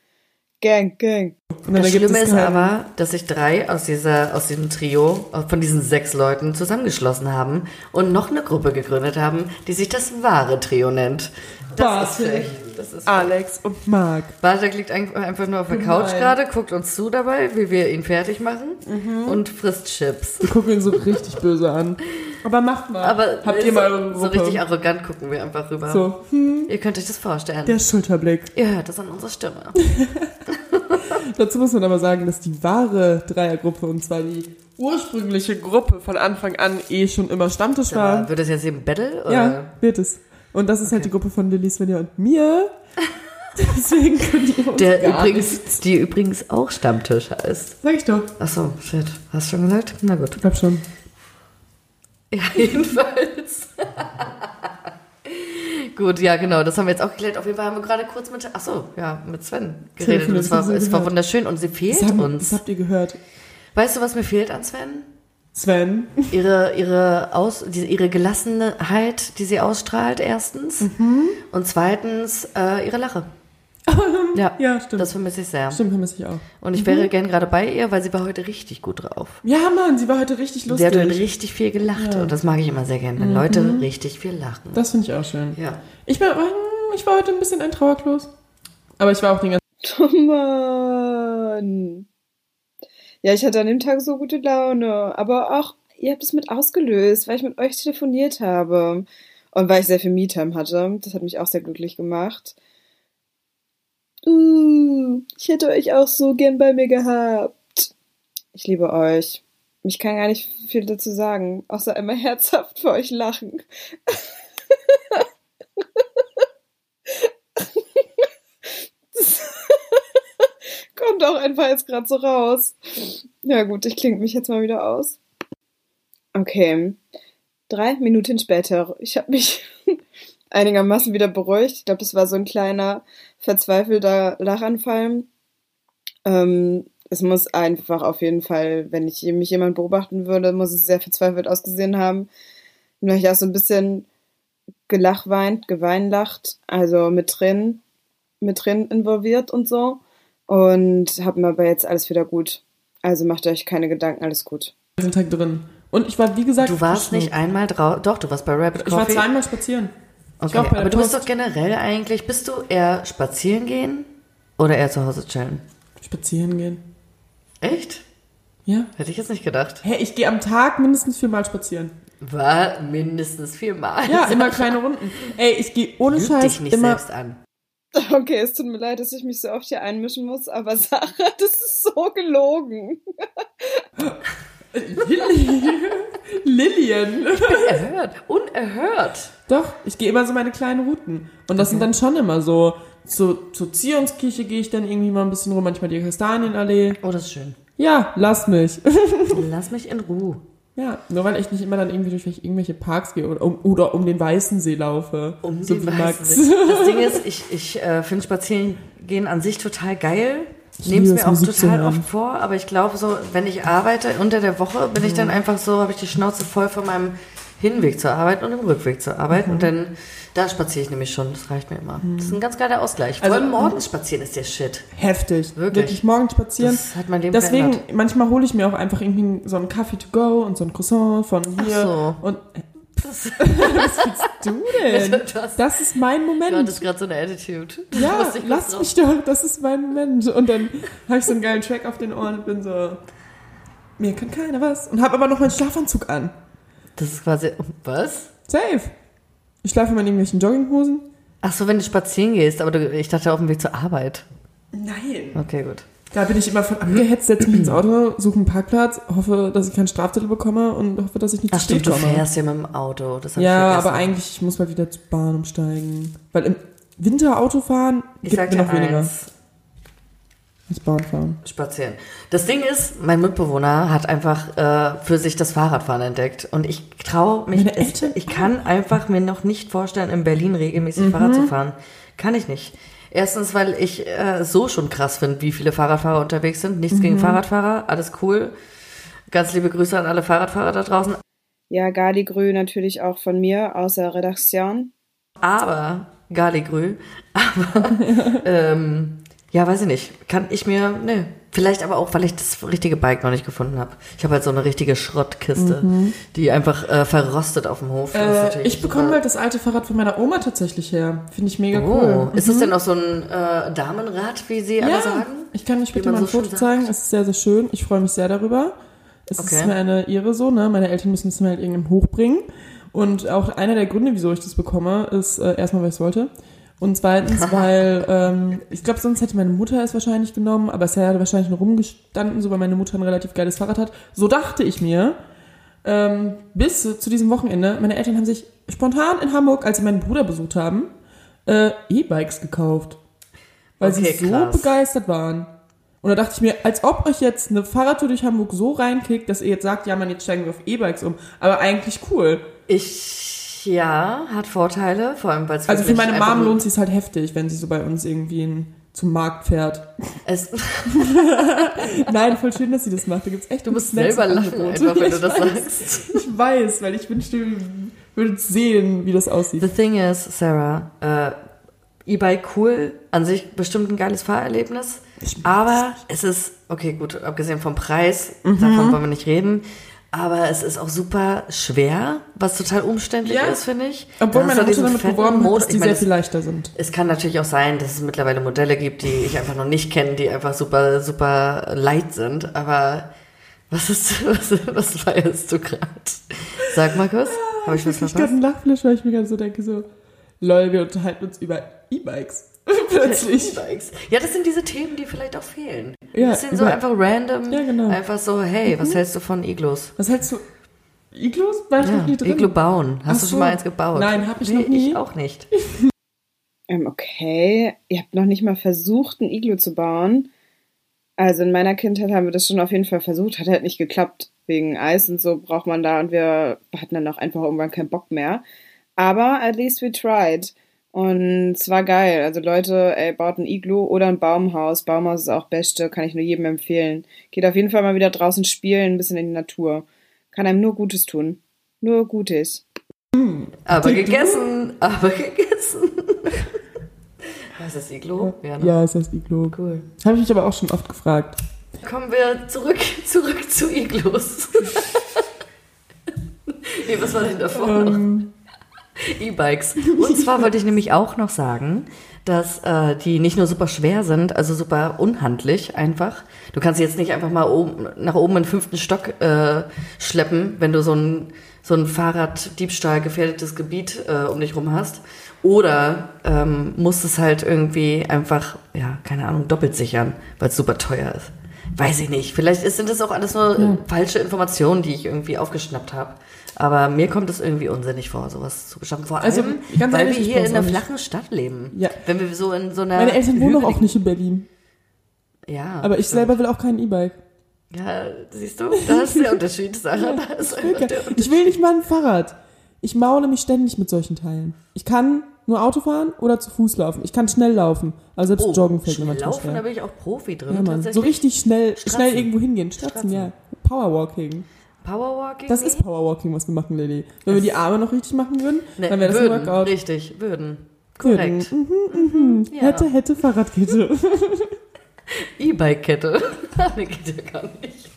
Speaker 3: Gang, Gang.
Speaker 4: Und
Speaker 5: Das Schlimme ist
Speaker 4: keinen-
Speaker 5: aber, dass sich drei aus, dieser, aus diesem Trio, von diesen sechs Leuten zusammengeschlossen haben und noch eine Gruppe gegründet haben, die sich das wahre Trio nennt. Das ist
Speaker 4: Bartek.
Speaker 5: Das ist
Speaker 4: Alex und Marc.
Speaker 5: Bartek liegt ein- einfach nur auf der Couch
Speaker 4: Nein.
Speaker 5: gerade, guckt uns zu dabei, wie wir ihn fertig machen
Speaker 4: Mhm.
Speaker 5: und frisst Chips.
Speaker 4: Wir gucken ihn so richtig böse an. Aber macht mal.
Speaker 5: Aber
Speaker 4: Habt ihr
Speaker 5: so,
Speaker 4: mal
Speaker 5: so richtig arrogant gucken wir einfach rüber.
Speaker 4: So, hm,
Speaker 5: Ihr könnt euch das vorstellen.
Speaker 4: der Schulterblick.
Speaker 5: Ihr hört das an unserer Stimme.
Speaker 4: Dazu muss man aber sagen, dass die wahre Dreiergruppe, und zwar die ursprüngliche Gruppe von Anfang an eh schon immer Stammtisch war.
Speaker 5: Wird das jetzt eben Battle? Oder?
Speaker 4: Ja, wird es. Und das ist halt die Gruppe von Lilly, Svenja und mir. Deswegen könnt ihr uns
Speaker 5: Der
Speaker 4: gar
Speaker 5: übrigens, die übrigens auch Stammtisch heißt.
Speaker 4: Sag ich doch.
Speaker 5: Ach so, shit. Hast du schon gesagt? Na gut.
Speaker 4: Ich glaub schon.
Speaker 5: Ja, jedenfalls. Gut, ja, genau, das haben wir jetzt auch geklärt. Auf jeden Fall haben wir gerade kurz mit, ach so, ja, mit Sven geredet. Und es war, es war wunderschön und sie fehlt
Speaker 4: Das, haben,
Speaker 5: uns.
Speaker 4: das habt ihr gehört.
Speaker 5: Weißt du, was mir fehlt an Sven?
Speaker 4: Sven.
Speaker 5: Ihre, ihre, Aus, die, ihre Gelassenheit, die sie ausstrahlt, erstens.
Speaker 4: Mhm.
Speaker 5: Und zweitens, äh, ihre Lache. ja,
Speaker 4: Ja, stimmt.
Speaker 5: das vermisse ich sehr.
Speaker 4: Stimmt, vermisse ich auch.
Speaker 5: Und ich wäre gern gerade bei ihr, weil sie war heute richtig gut drauf.
Speaker 4: Ja, Mann, sie war heute richtig
Speaker 5: Sie
Speaker 4: lustig.
Speaker 5: hat heute richtig viel gelacht und das mag ich immer sehr gern, wenn Leute richtig viel lachen.
Speaker 4: das finde ich auch schön.
Speaker 5: Ja.
Speaker 4: Ich war, ich war heute ein bisschen ein Trauerklos. Aber ich war auch den ganzen
Speaker 3: Oh Mann. Ja, ich hatte an dem Tag so gute Laune. Aber auch, ihr habt es mit ausgelöst, weil ich mit euch telefoniert habe. Und weil ich sehr viel Me-Time hatte. Das hat mich auch sehr glücklich gemacht. Uh, ich hätte euch auch so gern bei mir gehabt. Ich liebe euch. Ich kann gar nicht viel dazu sagen, außer einmal herzhaft für euch lachen. Kommt auch einfach jetzt gerade so raus. Ja gut, ich klinge mich jetzt mal wieder aus. Okay. Drei Minuten später. Ich habe mich einigermaßen wieder beruhigt. Ich glaube, es war so ein kleiner, verzweifelter Lachanfall. Ähm, es muss einfach auf jeden Fall, wenn ich mich jemand beobachten würde, muss es sehr verzweifelt ausgesehen haben. Ich auch so ein bisschen gelachweint, geweinlacht, also mit Tränen, mit Tränen involviert und so. Und hab mir aber jetzt alles wieder gut. Also macht euch keine Gedanken, alles gut.
Speaker 4: Tag drin. Und ich war, wie gesagt,
Speaker 5: Du warst nicht einmal draußen. Doch, du warst bei Rapid
Speaker 4: Ich war
Speaker 5: Coffee.
Speaker 4: zweimal spazieren.
Speaker 5: okay, aber du bist doch generell eigentlich, bist du eher spazieren gehen oder eher zu Hause chillen?
Speaker 4: Spazieren gehen.
Speaker 5: Echt?
Speaker 4: Ja.
Speaker 5: Hätte ich jetzt nicht gedacht.
Speaker 4: Hey, ich gehe am Tag mindestens viermal spazieren.
Speaker 5: War mindestens viermal.
Speaker 4: Ja, immer kleine Runden. Ey, ich gehe ohne
Speaker 5: Lüg
Speaker 4: Scheiß
Speaker 5: dich nicht
Speaker 4: immer.
Speaker 5: selbst an.
Speaker 3: Okay, es tut mir leid, dass ich mich so oft hier einmischen muss, aber Sarah, das ist so gelogen.
Speaker 4: Lillian.
Speaker 5: Erhört, unerhört.
Speaker 4: Doch, ich gehe immer so meine kleinen Routen. Und das sind dann schon immer so. Zur, zur Zionskirche gehe ich dann irgendwie mal ein bisschen rum, manchmal die Kastanienallee.
Speaker 5: Oh, das ist schön.
Speaker 4: Ja, lass mich.
Speaker 5: Lass mich in Ruhe.
Speaker 4: Ja, nur weil ich nicht immer dann irgendwie durch irgendwelche Parks gehe oder um, oder um den Weißen See laufe.
Speaker 5: Um
Speaker 4: so
Speaker 5: den weißen. See. Das Ding ist, ich, ich äh, finde Spazierengehen an sich total geil.
Speaker 4: Ich
Speaker 5: Nehme es mir auch
Speaker 4: Musik
Speaker 5: total oft vor, aber ich glaube so, wenn ich arbeite unter der Woche, bin ich
Speaker 4: Mhm.
Speaker 5: dann einfach so, habe ich die Schnauze voll von meinem Hinweg zur Arbeit und dem Rückweg zur Arbeit
Speaker 4: Mhm.
Speaker 5: und dann, da spaziere ich nämlich schon, das reicht mir immer. Das ist ein ganz geiler Ausgleich. Vor
Speaker 4: Also,
Speaker 5: allem morgens spazieren ist der Shit.
Speaker 4: Heftig.
Speaker 5: Wirklich.
Speaker 4: Wirklich. morgens spazieren.
Speaker 5: Das hat mein Leben
Speaker 4: Deswegen,
Speaker 5: verändert.
Speaker 4: manchmal hole ich mir auch einfach irgendwie so einen Kaffee to go und so ein Croissant von hier.
Speaker 5: so.
Speaker 4: Und
Speaker 5: Das,
Speaker 4: Was willst du denn?
Speaker 5: Du
Speaker 4: Das ist mein
Speaker 5: du
Speaker 4: Moment.
Speaker 5: hattest gerade so eine Attitude. Du
Speaker 4: Ja, lass
Speaker 5: drauf-
Speaker 4: mich doch, das ist mein Moment. Und dann habe ich so einen geilen Track auf den Ohren und bin so, mir kann keiner was. Und habe aber noch meinen Schlafanzug an.
Speaker 5: Das ist quasi. Was?
Speaker 4: Safe. Ich schlafe immer in irgendwelchen Jogginghosen.
Speaker 5: Ach so, wenn du spazieren gehst, aber du, ich dachte auf dem Weg zur Arbeit.
Speaker 4: Nein.
Speaker 5: Okay, gut.
Speaker 4: Da bin ich immer von abgehetzt, setze mich ins Auto, suche einen Parkplatz, hoffe, dass ich keinen Strafzettel bekomme und hoffe, dass ich nicht
Speaker 5: Ach stimmt, du
Speaker 4: komme.
Speaker 5: fährst ja mit dem Auto.
Speaker 4: Ja, aber eigentlich, ich muss mal wieder zur Bahn umsteigen. Weil im Winter Auto fahren
Speaker 5: Ich
Speaker 4: gibt
Speaker 5: sag
Speaker 4: mir noch weniger als Bahn fahren.
Speaker 5: spazieren. Das Ding ist, mein Mitbewohner hat einfach äh, für sich das Fahrradfahren entdeckt. Und ich traue mich, es, ich kann einfach mir noch nicht vorstellen, in Berlin regelmäßig
Speaker 4: Mhm.
Speaker 5: Fahrrad zu fahren. Kann ich nicht. Erstens, weil ich äh, so schon krass finde, wie viele Fahrradfahrer unterwegs sind. Nichts
Speaker 4: Mhm.
Speaker 5: gegen Fahrradfahrer, alles cool. Ganz liebe Grüße an alle Fahrradfahrer da draußen.
Speaker 3: Ja, Galigrü natürlich auch von mir aus der Redaktion.
Speaker 5: Aber, Galigrü, aber, ähm, ja, weiß ich nicht. Kann ich mir, ne. Vielleicht aber auch, weil ich das richtige Bike noch nicht gefunden habe. Ich habe halt so eine richtige Schrottkiste, die einfach äh, verrostet auf dem Hof.
Speaker 4: Äh, ich bekomme halt das alte Fahrrad von meiner Oma tatsächlich her. Finde ich mega
Speaker 5: Oh,
Speaker 4: cool.
Speaker 5: ist das denn auch so ein äh, Damenrad, wie sie alle
Speaker 4: Ja,
Speaker 5: sagen?
Speaker 4: ich kann euch später mal ein
Speaker 5: so
Speaker 4: Foto zeigen. Es ist sehr, sehr schön. Ich freue mich sehr darüber. Es
Speaker 5: Okay.
Speaker 4: ist mir eine Ehre so, ne? Meine Eltern müssen es mir halt irgendwann hochbringen. Und auch einer der Gründe, wieso ich das bekomme, ist äh, erstmal, weil ich es wollte. Und zweitens, weil ähm, ich glaube, sonst hätte meine Mutter es wahrscheinlich genommen, aber es hätte wahrscheinlich nur rumgestanden, so weil meine Mutter ein relativ geiles Fahrrad hat. So dachte ich mir. Ähm, bis zu diesem Wochenende, meine Eltern haben sich spontan in Hamburg, als sie meinen Bruder besucht haben, äh, E-Bikes gekauft. Weil
Speaker 5: Okay,
Speaker 4: sie so
Speaker 5: krass.
Speaker 4: begeistert waren. Und da dachte ich mir, als ob euch jetzt eine Fahrradtour durch Hamburg so reinkickt, dass ihr jetzt sagt, ja man, jetzt steigen wir auf E-Bikes um. Aber eigentlich cool.
Speaker 5: Ich, ja, hat Vorteile, vor allem, weil es
Speaker 4: Also für meine Mom lohnt sich halt heftig, wenn sie so bei uns irgendwie in, zum Markt fährt.
Speaker 5: Es,
Speaker 4: Nein, voll schön, dass sie das macht. Da gibt's echt
Speaker 5: du musst selber lachen, einfach, wenn du
Speaker 4: Ich
Speaker 5: das
Speaker 4: weiß.
Speaker 5: sagst.
Speaker 4: Ich weiß, weil ich wünschte, wir würden sehen, wie das aussieht.
Speaker 5: The thing is, Sarah, äh, E-Bike cool, an sich bestimmt ein geiles Fahrerlebnis, aber es ist, okay, gut, abgesehen vom Preis,
Speaker 4: Mhm.
Speaker 5: davon wollen wir nicht reden, aber es ist auch super schwer, was total umständlich
Speaker 4: Ja.
Speaker 5: ist, finde ich.
Speaker 4: Obwohl meine Mutter damit beworben hat, dass die
Speaker 5: ich
Speaker 4: sehr viel leichter sind.
Speaker 5: es kann natürlich auch sein, dass es mittlerweile Modelle gibt, die ich einfach noch nicht kenne, die einfach super, super light sind. Aber was ist, was, was feierst du gerade? Sag Markus, habe ich was
Speaker 4: Ich gerade
Speaker 5: verpasst?
Speaker 4: einen Lachflash, weil ich mir gerade so denke, so, lol, wir unterhalten uns über E-Bikes. Plötzlich.
Speaker 5: Ja, das sind diese Themen, die vielleicht auch fehlen.
Speaker 4: Ja,
Speaker 5: das sind so einfach random.
Speaker 4: Ja, genau.
Speaker 5: Einfach so, hey, was hältst du von Iglos?
Speaker 4: Was hältst du? Iglos? War ich
Speaker 5: Ja,
Speaker 4: noch nie drin?
Speaker 5: Iglo bauen. Hast
Speaker 4: Ach
Speaker 5: du
Speaker 4: so.
Speaker 5: schon mal eins gebaut?
Speaker 4: Nein, hab ich
Speaker 5: nee,
Speaker 4: noch nie.
Speaker 5: Ich auch nicht.
Speaker 3: Ähm, okay, ihr habt noch nicht mal versucht, ein Iglu zu bauen. Also in meiner Kindheit haben wir das schon auf jeden Fall versucht, hat halt nicht geklappt. Wegen Eis und so braucht man da und wir hatten dann auch einfach irgendwann keinen Bock mehr. Aber at least we tried. Und es war geil. Also Leute, ey, baut ein Iglu oder ein Baumhaus. Baumhaus ist auch Beste, kann ich nur jedem empfehlen. Geht auf jeden Fall mal wieder draußen spielen, ein bisschen in die Natur. Kann einem nur Gutes tun. Nur Gutes.
Speaker 5: Aber
Speaker 4: Dick, du?
Speaker 5: gegessen, aber gegessen. Was ist Iglo? Ja, ne?
Speaker 4: Ja, es heißt Iglo.
Speaker 5: Cool.
Speaker 4: Habe ich mich aber auch schon oft gefragt.
Speaker 5: Kommen wir zurück, zurück zu Iglos. nee, was war denn davor noch? E-Bikes. Und zwar wollte ich nämlich auch noch sagen, dass äh, die nicht nur super schwer sind, also super unhandlich einfach. Du kannst sie jetzt nicht einfach mal oben, nach oben in den fünften Stock äh, schleppen, wenn du so ein, so ein Fahrraddiebstahl gefährdetes Gebiet äh, um dich rum hast. Oder ähm, musst es halt irgendwie einfach, ja, keine Ahnung, doppelt sichern, weil es super teuer ist. Weiß ich nicht. Vielleicht sind das auch alles nur äh, falsche Informationen, die ich irgendwie aufgeschnappt habe. Aber mir kommt es irgendwie unsinnig vor, sowas zu beschaffen. Vor
Speaker 4: Also,
Speaker 5: allem,
Speaker 4: ganz
Speaker 5: weil
Speaker 4: ehrlich,
Speaker 5: wir
Speaker 4: ich
Speaker 5: hier in einer flachen Stadt leben.
Speaker 4: Ja.
Speaker 5: Wenn wir so in so einer.
Speaker 4: meine Eltern wohnen doch auch nicht in Berlin.
Speaker 5: Ja.
Speaker 4: Aber ich
Speaker 5: stimmt.
Speaker 4: selber will auch kein E-Bike.
Speaker 5: Ja, siehst du? Da ist der Unterschied, Sarah. Da ist einfach der Unterschied.
Speaker 4: Ich will nicht mal ein Fahrrad. Ich maule mich ständig mit solchen Teilen. Ich kann nur Auto fahren oder zu Fuß laufen. Ich kann schnell laufen. Also selbst
Speaker 5: Oh,
Speaker 4: joggen fällt mir
Speaker 5: schnell
Speaker 4: manchmal
Speaker 5: Laufen, da
Speaker 4: schwer.
Speaker 5: bin ich auch Profi drin.
Speaker 4: Ja. So richtig schnell,
Speaker 5: Stratzen.
Speaker 4: schnell irgendwo hingehen. Stratzen,
Speaker 5: Stratzen.
Speaker 4: ja. Powerwalking.
Speaker 5: Powerwalking?
Speaker 4: Das ist Powerwalking, was wir machen, Lilly. Wenn es wir die Arme noch richtig machen würden,
Speaker 5: ne,
Speaker 4: dann wäre das
Speaker 5: würden,
Speaker 4: ein Workout.
Speaker 5: Richtig, würden. Korrekt. Würden.
Speaker 4: Mhm, mhm.
Speaker 5: Ja.
Speaker 4: Hätte, hätte, Fahrradkette.
Speaker 5: E-Bike-Kette. nee, geht ja gar nicht.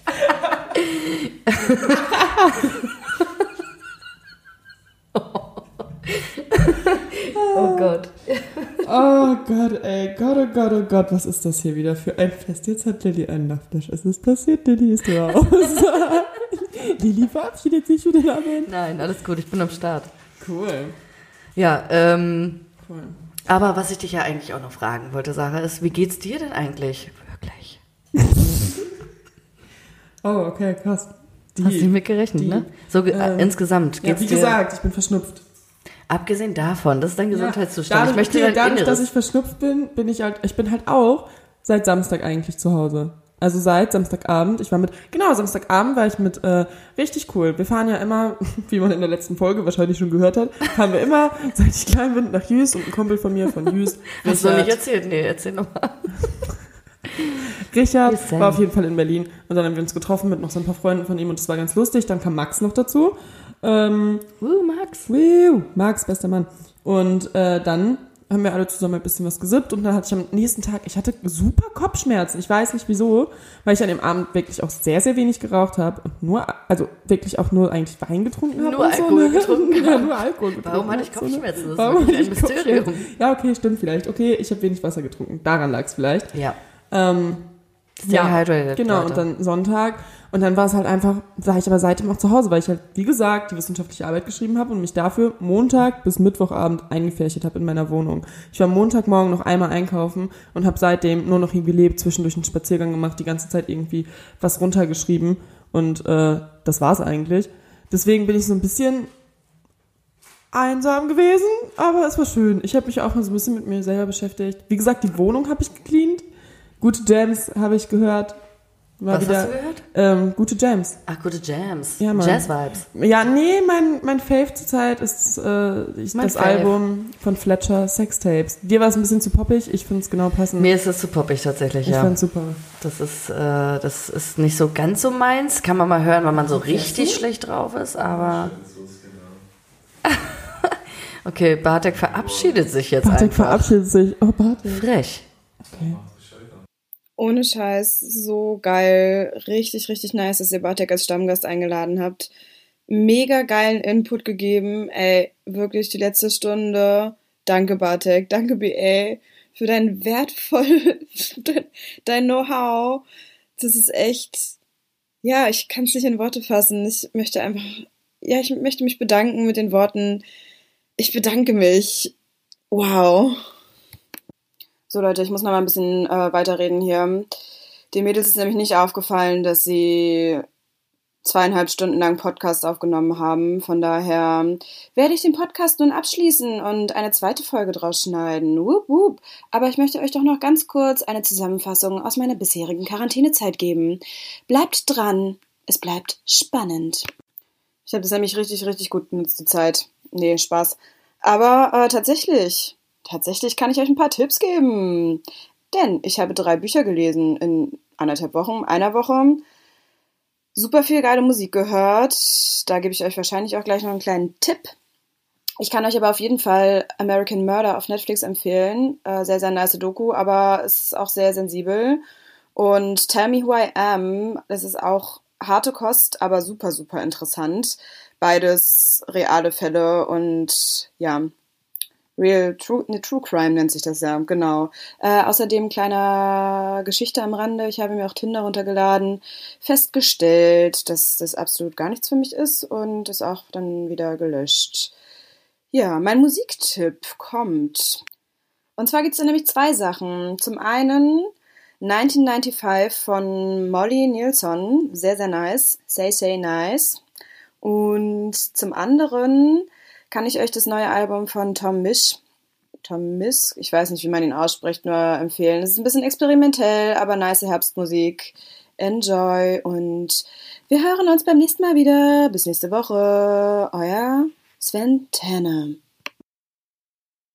Speaker 5: oh Gott.
Speaker 4: Oh Gott, ey. Gott, oh Gott, oh Gott. Was ist das hier wieder für ein Fest? Jetzt hat Lilly einen Nachtisch. Es ist passiert, Lilly ist raus. Lilly verabschiedet sich für den Abend.
Speaker 5: Nein, alles gut, ich bin am Start.
Speaker 4: Cool.
Speaker 5: Ja, ähm, cool. aber was ich dich ja eigentlich auch noch fragen wollte, Sarah, ist, wie geht's dir denn eigentlich? Wirklich?
Speaker 4: oh, okay, krass.
Speaker 5: Die, Hast du nicht mitgerechnet, ne? So ähm, insgesamt
Speaker 4: geht's ja, wie dir... Wie gesagt, ich bin verschnupft.
Speaker 5: Abgesehen davon, das ist dein Gesundheitszustand.
Speaker 4: Ja, dadurch, ich möchte okay, dadurch, dass ich verschnupft bin, bin ich halt, ich bin halt auch seit Samstag eigentlich zu Hause. Also seit Samstagabend. Ich war mit, genau, Samstagabend war ich mit, äh, richtig cool. Wir fahren ja immer, wie man in der letzten Folge wahrscheinlich schon gehört hat, fahren wir immer, seit ich klein bin, nach Jüst und ein Kumpel von mir von Jüst.
Speaker 5: Hast du nicht erzählt? Nee, erzähl nochmal.
Speaker 4: Richard war auf jeden Fall in Berlin und dann haben wir uns getroffen mit noch so ein paar Freunden von ihm und das war ganz lustig. Dann kam Max noch dazu ähm,
Speaker 5: uh, Max.
Speaker 4: Woo, Max, bester Mann. Und äh, dann haben wir alle zusammen ein bisschen was gesippt und dann hatte ich am nächsten Tag, ich hatte super Kopfschmerzen. Ich weiß nicht wieso, weil ich an dem Abend wirklich auch sehr, sehr wenig geraucht habe und nur, also wirklich auch nur eigentlich Wein getrunken habe.
Speaker 5: Nur Alkohol so, ne? getrunken.
Speaker 4: ja, nur Alkohol
Speaker 5: getrunken. Warum hatte ich Kopfschmerzen? Das Warum ist ein Mysterium.
Speaker 4: Ja, okay, stimmt vielleicht. Okay, ich habe wenig Wasser getrunken. Daran lag es vielleicht.
Speaker 5: Ja.
Speaker 4: Ähm,
Speaker 5: Stay ja, hydrated.
Speaker 4: Genau, Leute. und dann Sonntag. Und dann war es halt einfach, war ich aber seitdem auch zu Hause, weil ich halt, wie gesagt, die wissenschaftliche Arbeit geschrieben habe und mich dafür Montag bis Mittwochabend eingefärcht habe in meiner Wohnung. Ich war Montagmorgen noch einmal einkaufen und habe seitdem nur noch irgendwie gelebt, zwischendurch einen Spaziergang gemacht, die ganze Zeit irgendwie was runtergeschrieben. Und äh, das war's eigentlich. Deswegen bin ich so ein bisschen einsam gewesen, aber es war schön. Ich habe mich auch mal so ein bisschen mit mir selber beschäftigt. Wie gesagt, die Wohnung habe ich gecleant. Gute Jams habe ich gehört.
Speaker 5: War Was wieder, hast du gehört?
Speaker 4: Ähm, gute Jams.
Speaker 5: Ach, gute Jams.
Speaker 4: Ja, Mann.
Speaker 5: Jazz-Vibes.
Speaker 4: Ja, nee, mein, mein Fave zurzeit ist äh, ich, das Fave. Album von Fletcher, Sextapes. Dir war es ein bisschen zu poppig, ich finde es genau passend.
Speaker 5: Mir ist es zu poppig tatsächlich,
Speaker 4: ich
Speaker 5: ja.
Speaker 4: Ich fand super.
Speaker 5: Das ist, äh, das ist nicht so ganz so meins. Kann man mal hören, wenn man so richtig schlecht drauf ist, aber... okay, Bartek verabschiedet sich jetzt
Speaker 4: Bartek
Speaker 5: einfach.
Speaker 4: verabschiedet sich. Oh, Bartek.
Speaker 5: Frech.
Speaker 4: Okay.
Speaker 3: Ohne Scheiß, so geil. Richtig, richtig nice, dass ihr Bartek als Stammgast eingeladen habt. Mega geilen Input gegeben. Ey, wirklich die letzte Stunde. Danke, Bartek. Danke, BA, für dein wertvoll, dein Know-how. Das ist echt, ja, ich kann es nicht in Worte fassen. Ich möchte einfach, ja, ich möchte mich bedanken mit den Worten. Ich bedanke mich. Wow. So Leute, ich muss noch mal ein bisschen äh, weiterreden hier. Den Mädels ist nämlich nicht aufgefallen, dass sie zweieinhalb Stunden lang Podcast aufgenommen haben. Von daher werde ich den Podcast nun abschließen und eine zweite Folge draus schneiden. Wup, wup. Aber ich möchte euch doch noch ganz kurz eine Zusammenfassung aus meiner bisherigen Quarantänezeit geben. Bleibt dran, es bleibt spannend. Ich habe das nämlich richtig, richtig gut benutzt, die Zeit. Nee, Spaß. Aber äh, tatsächlich, Tatsächlich kann ich euch ein paar Tipps geben. Denn ich habe drei Bücher gelesen in anderthalb Wochen, einer Woche. Super viel geile Musik gehört. Da gebe ich euch wahrscheinlich auch gleich noch einen kleinen Tipp. Ich kann euch aber auf jeden Fall American Murder auf Netflix empfehlen. Äh, sehr, sehr nice Doku, aber es ist auch sehr sensibel. Und Tell Me Who I Am, das ist auch harte Kost, aber super, super interessant. Beides reale Fälle und ja, Real True, ne, True Crime nennt sich das ja, genau. Äh, außerdem kleiner Geschichte am Rande. Ich habe mir auch Tinder runtergeladen, festgestellt, dass das absolut gar nichts für mich ist und ist auch dann wieder gelöscht. Ja, mein Musiktipp kommt. Und zwar gibt es da nämlich zwei Sachen. Zum einen 1995 von Molly Nilsson, sehr, sehr nice. Say, say nice. Und zum anderen kann ich euch das neue Album von Tom Misch, Tom Misch, ich weiß nicht, wie man ihn ausspricht, nur empfehlen. Es ist ein bisschen experimentell, aber nice Herbstmusik. Enjoy und wir hören uns beim nächsten Mal wieder. Bis nächste Woche. Euer Sven Tanner.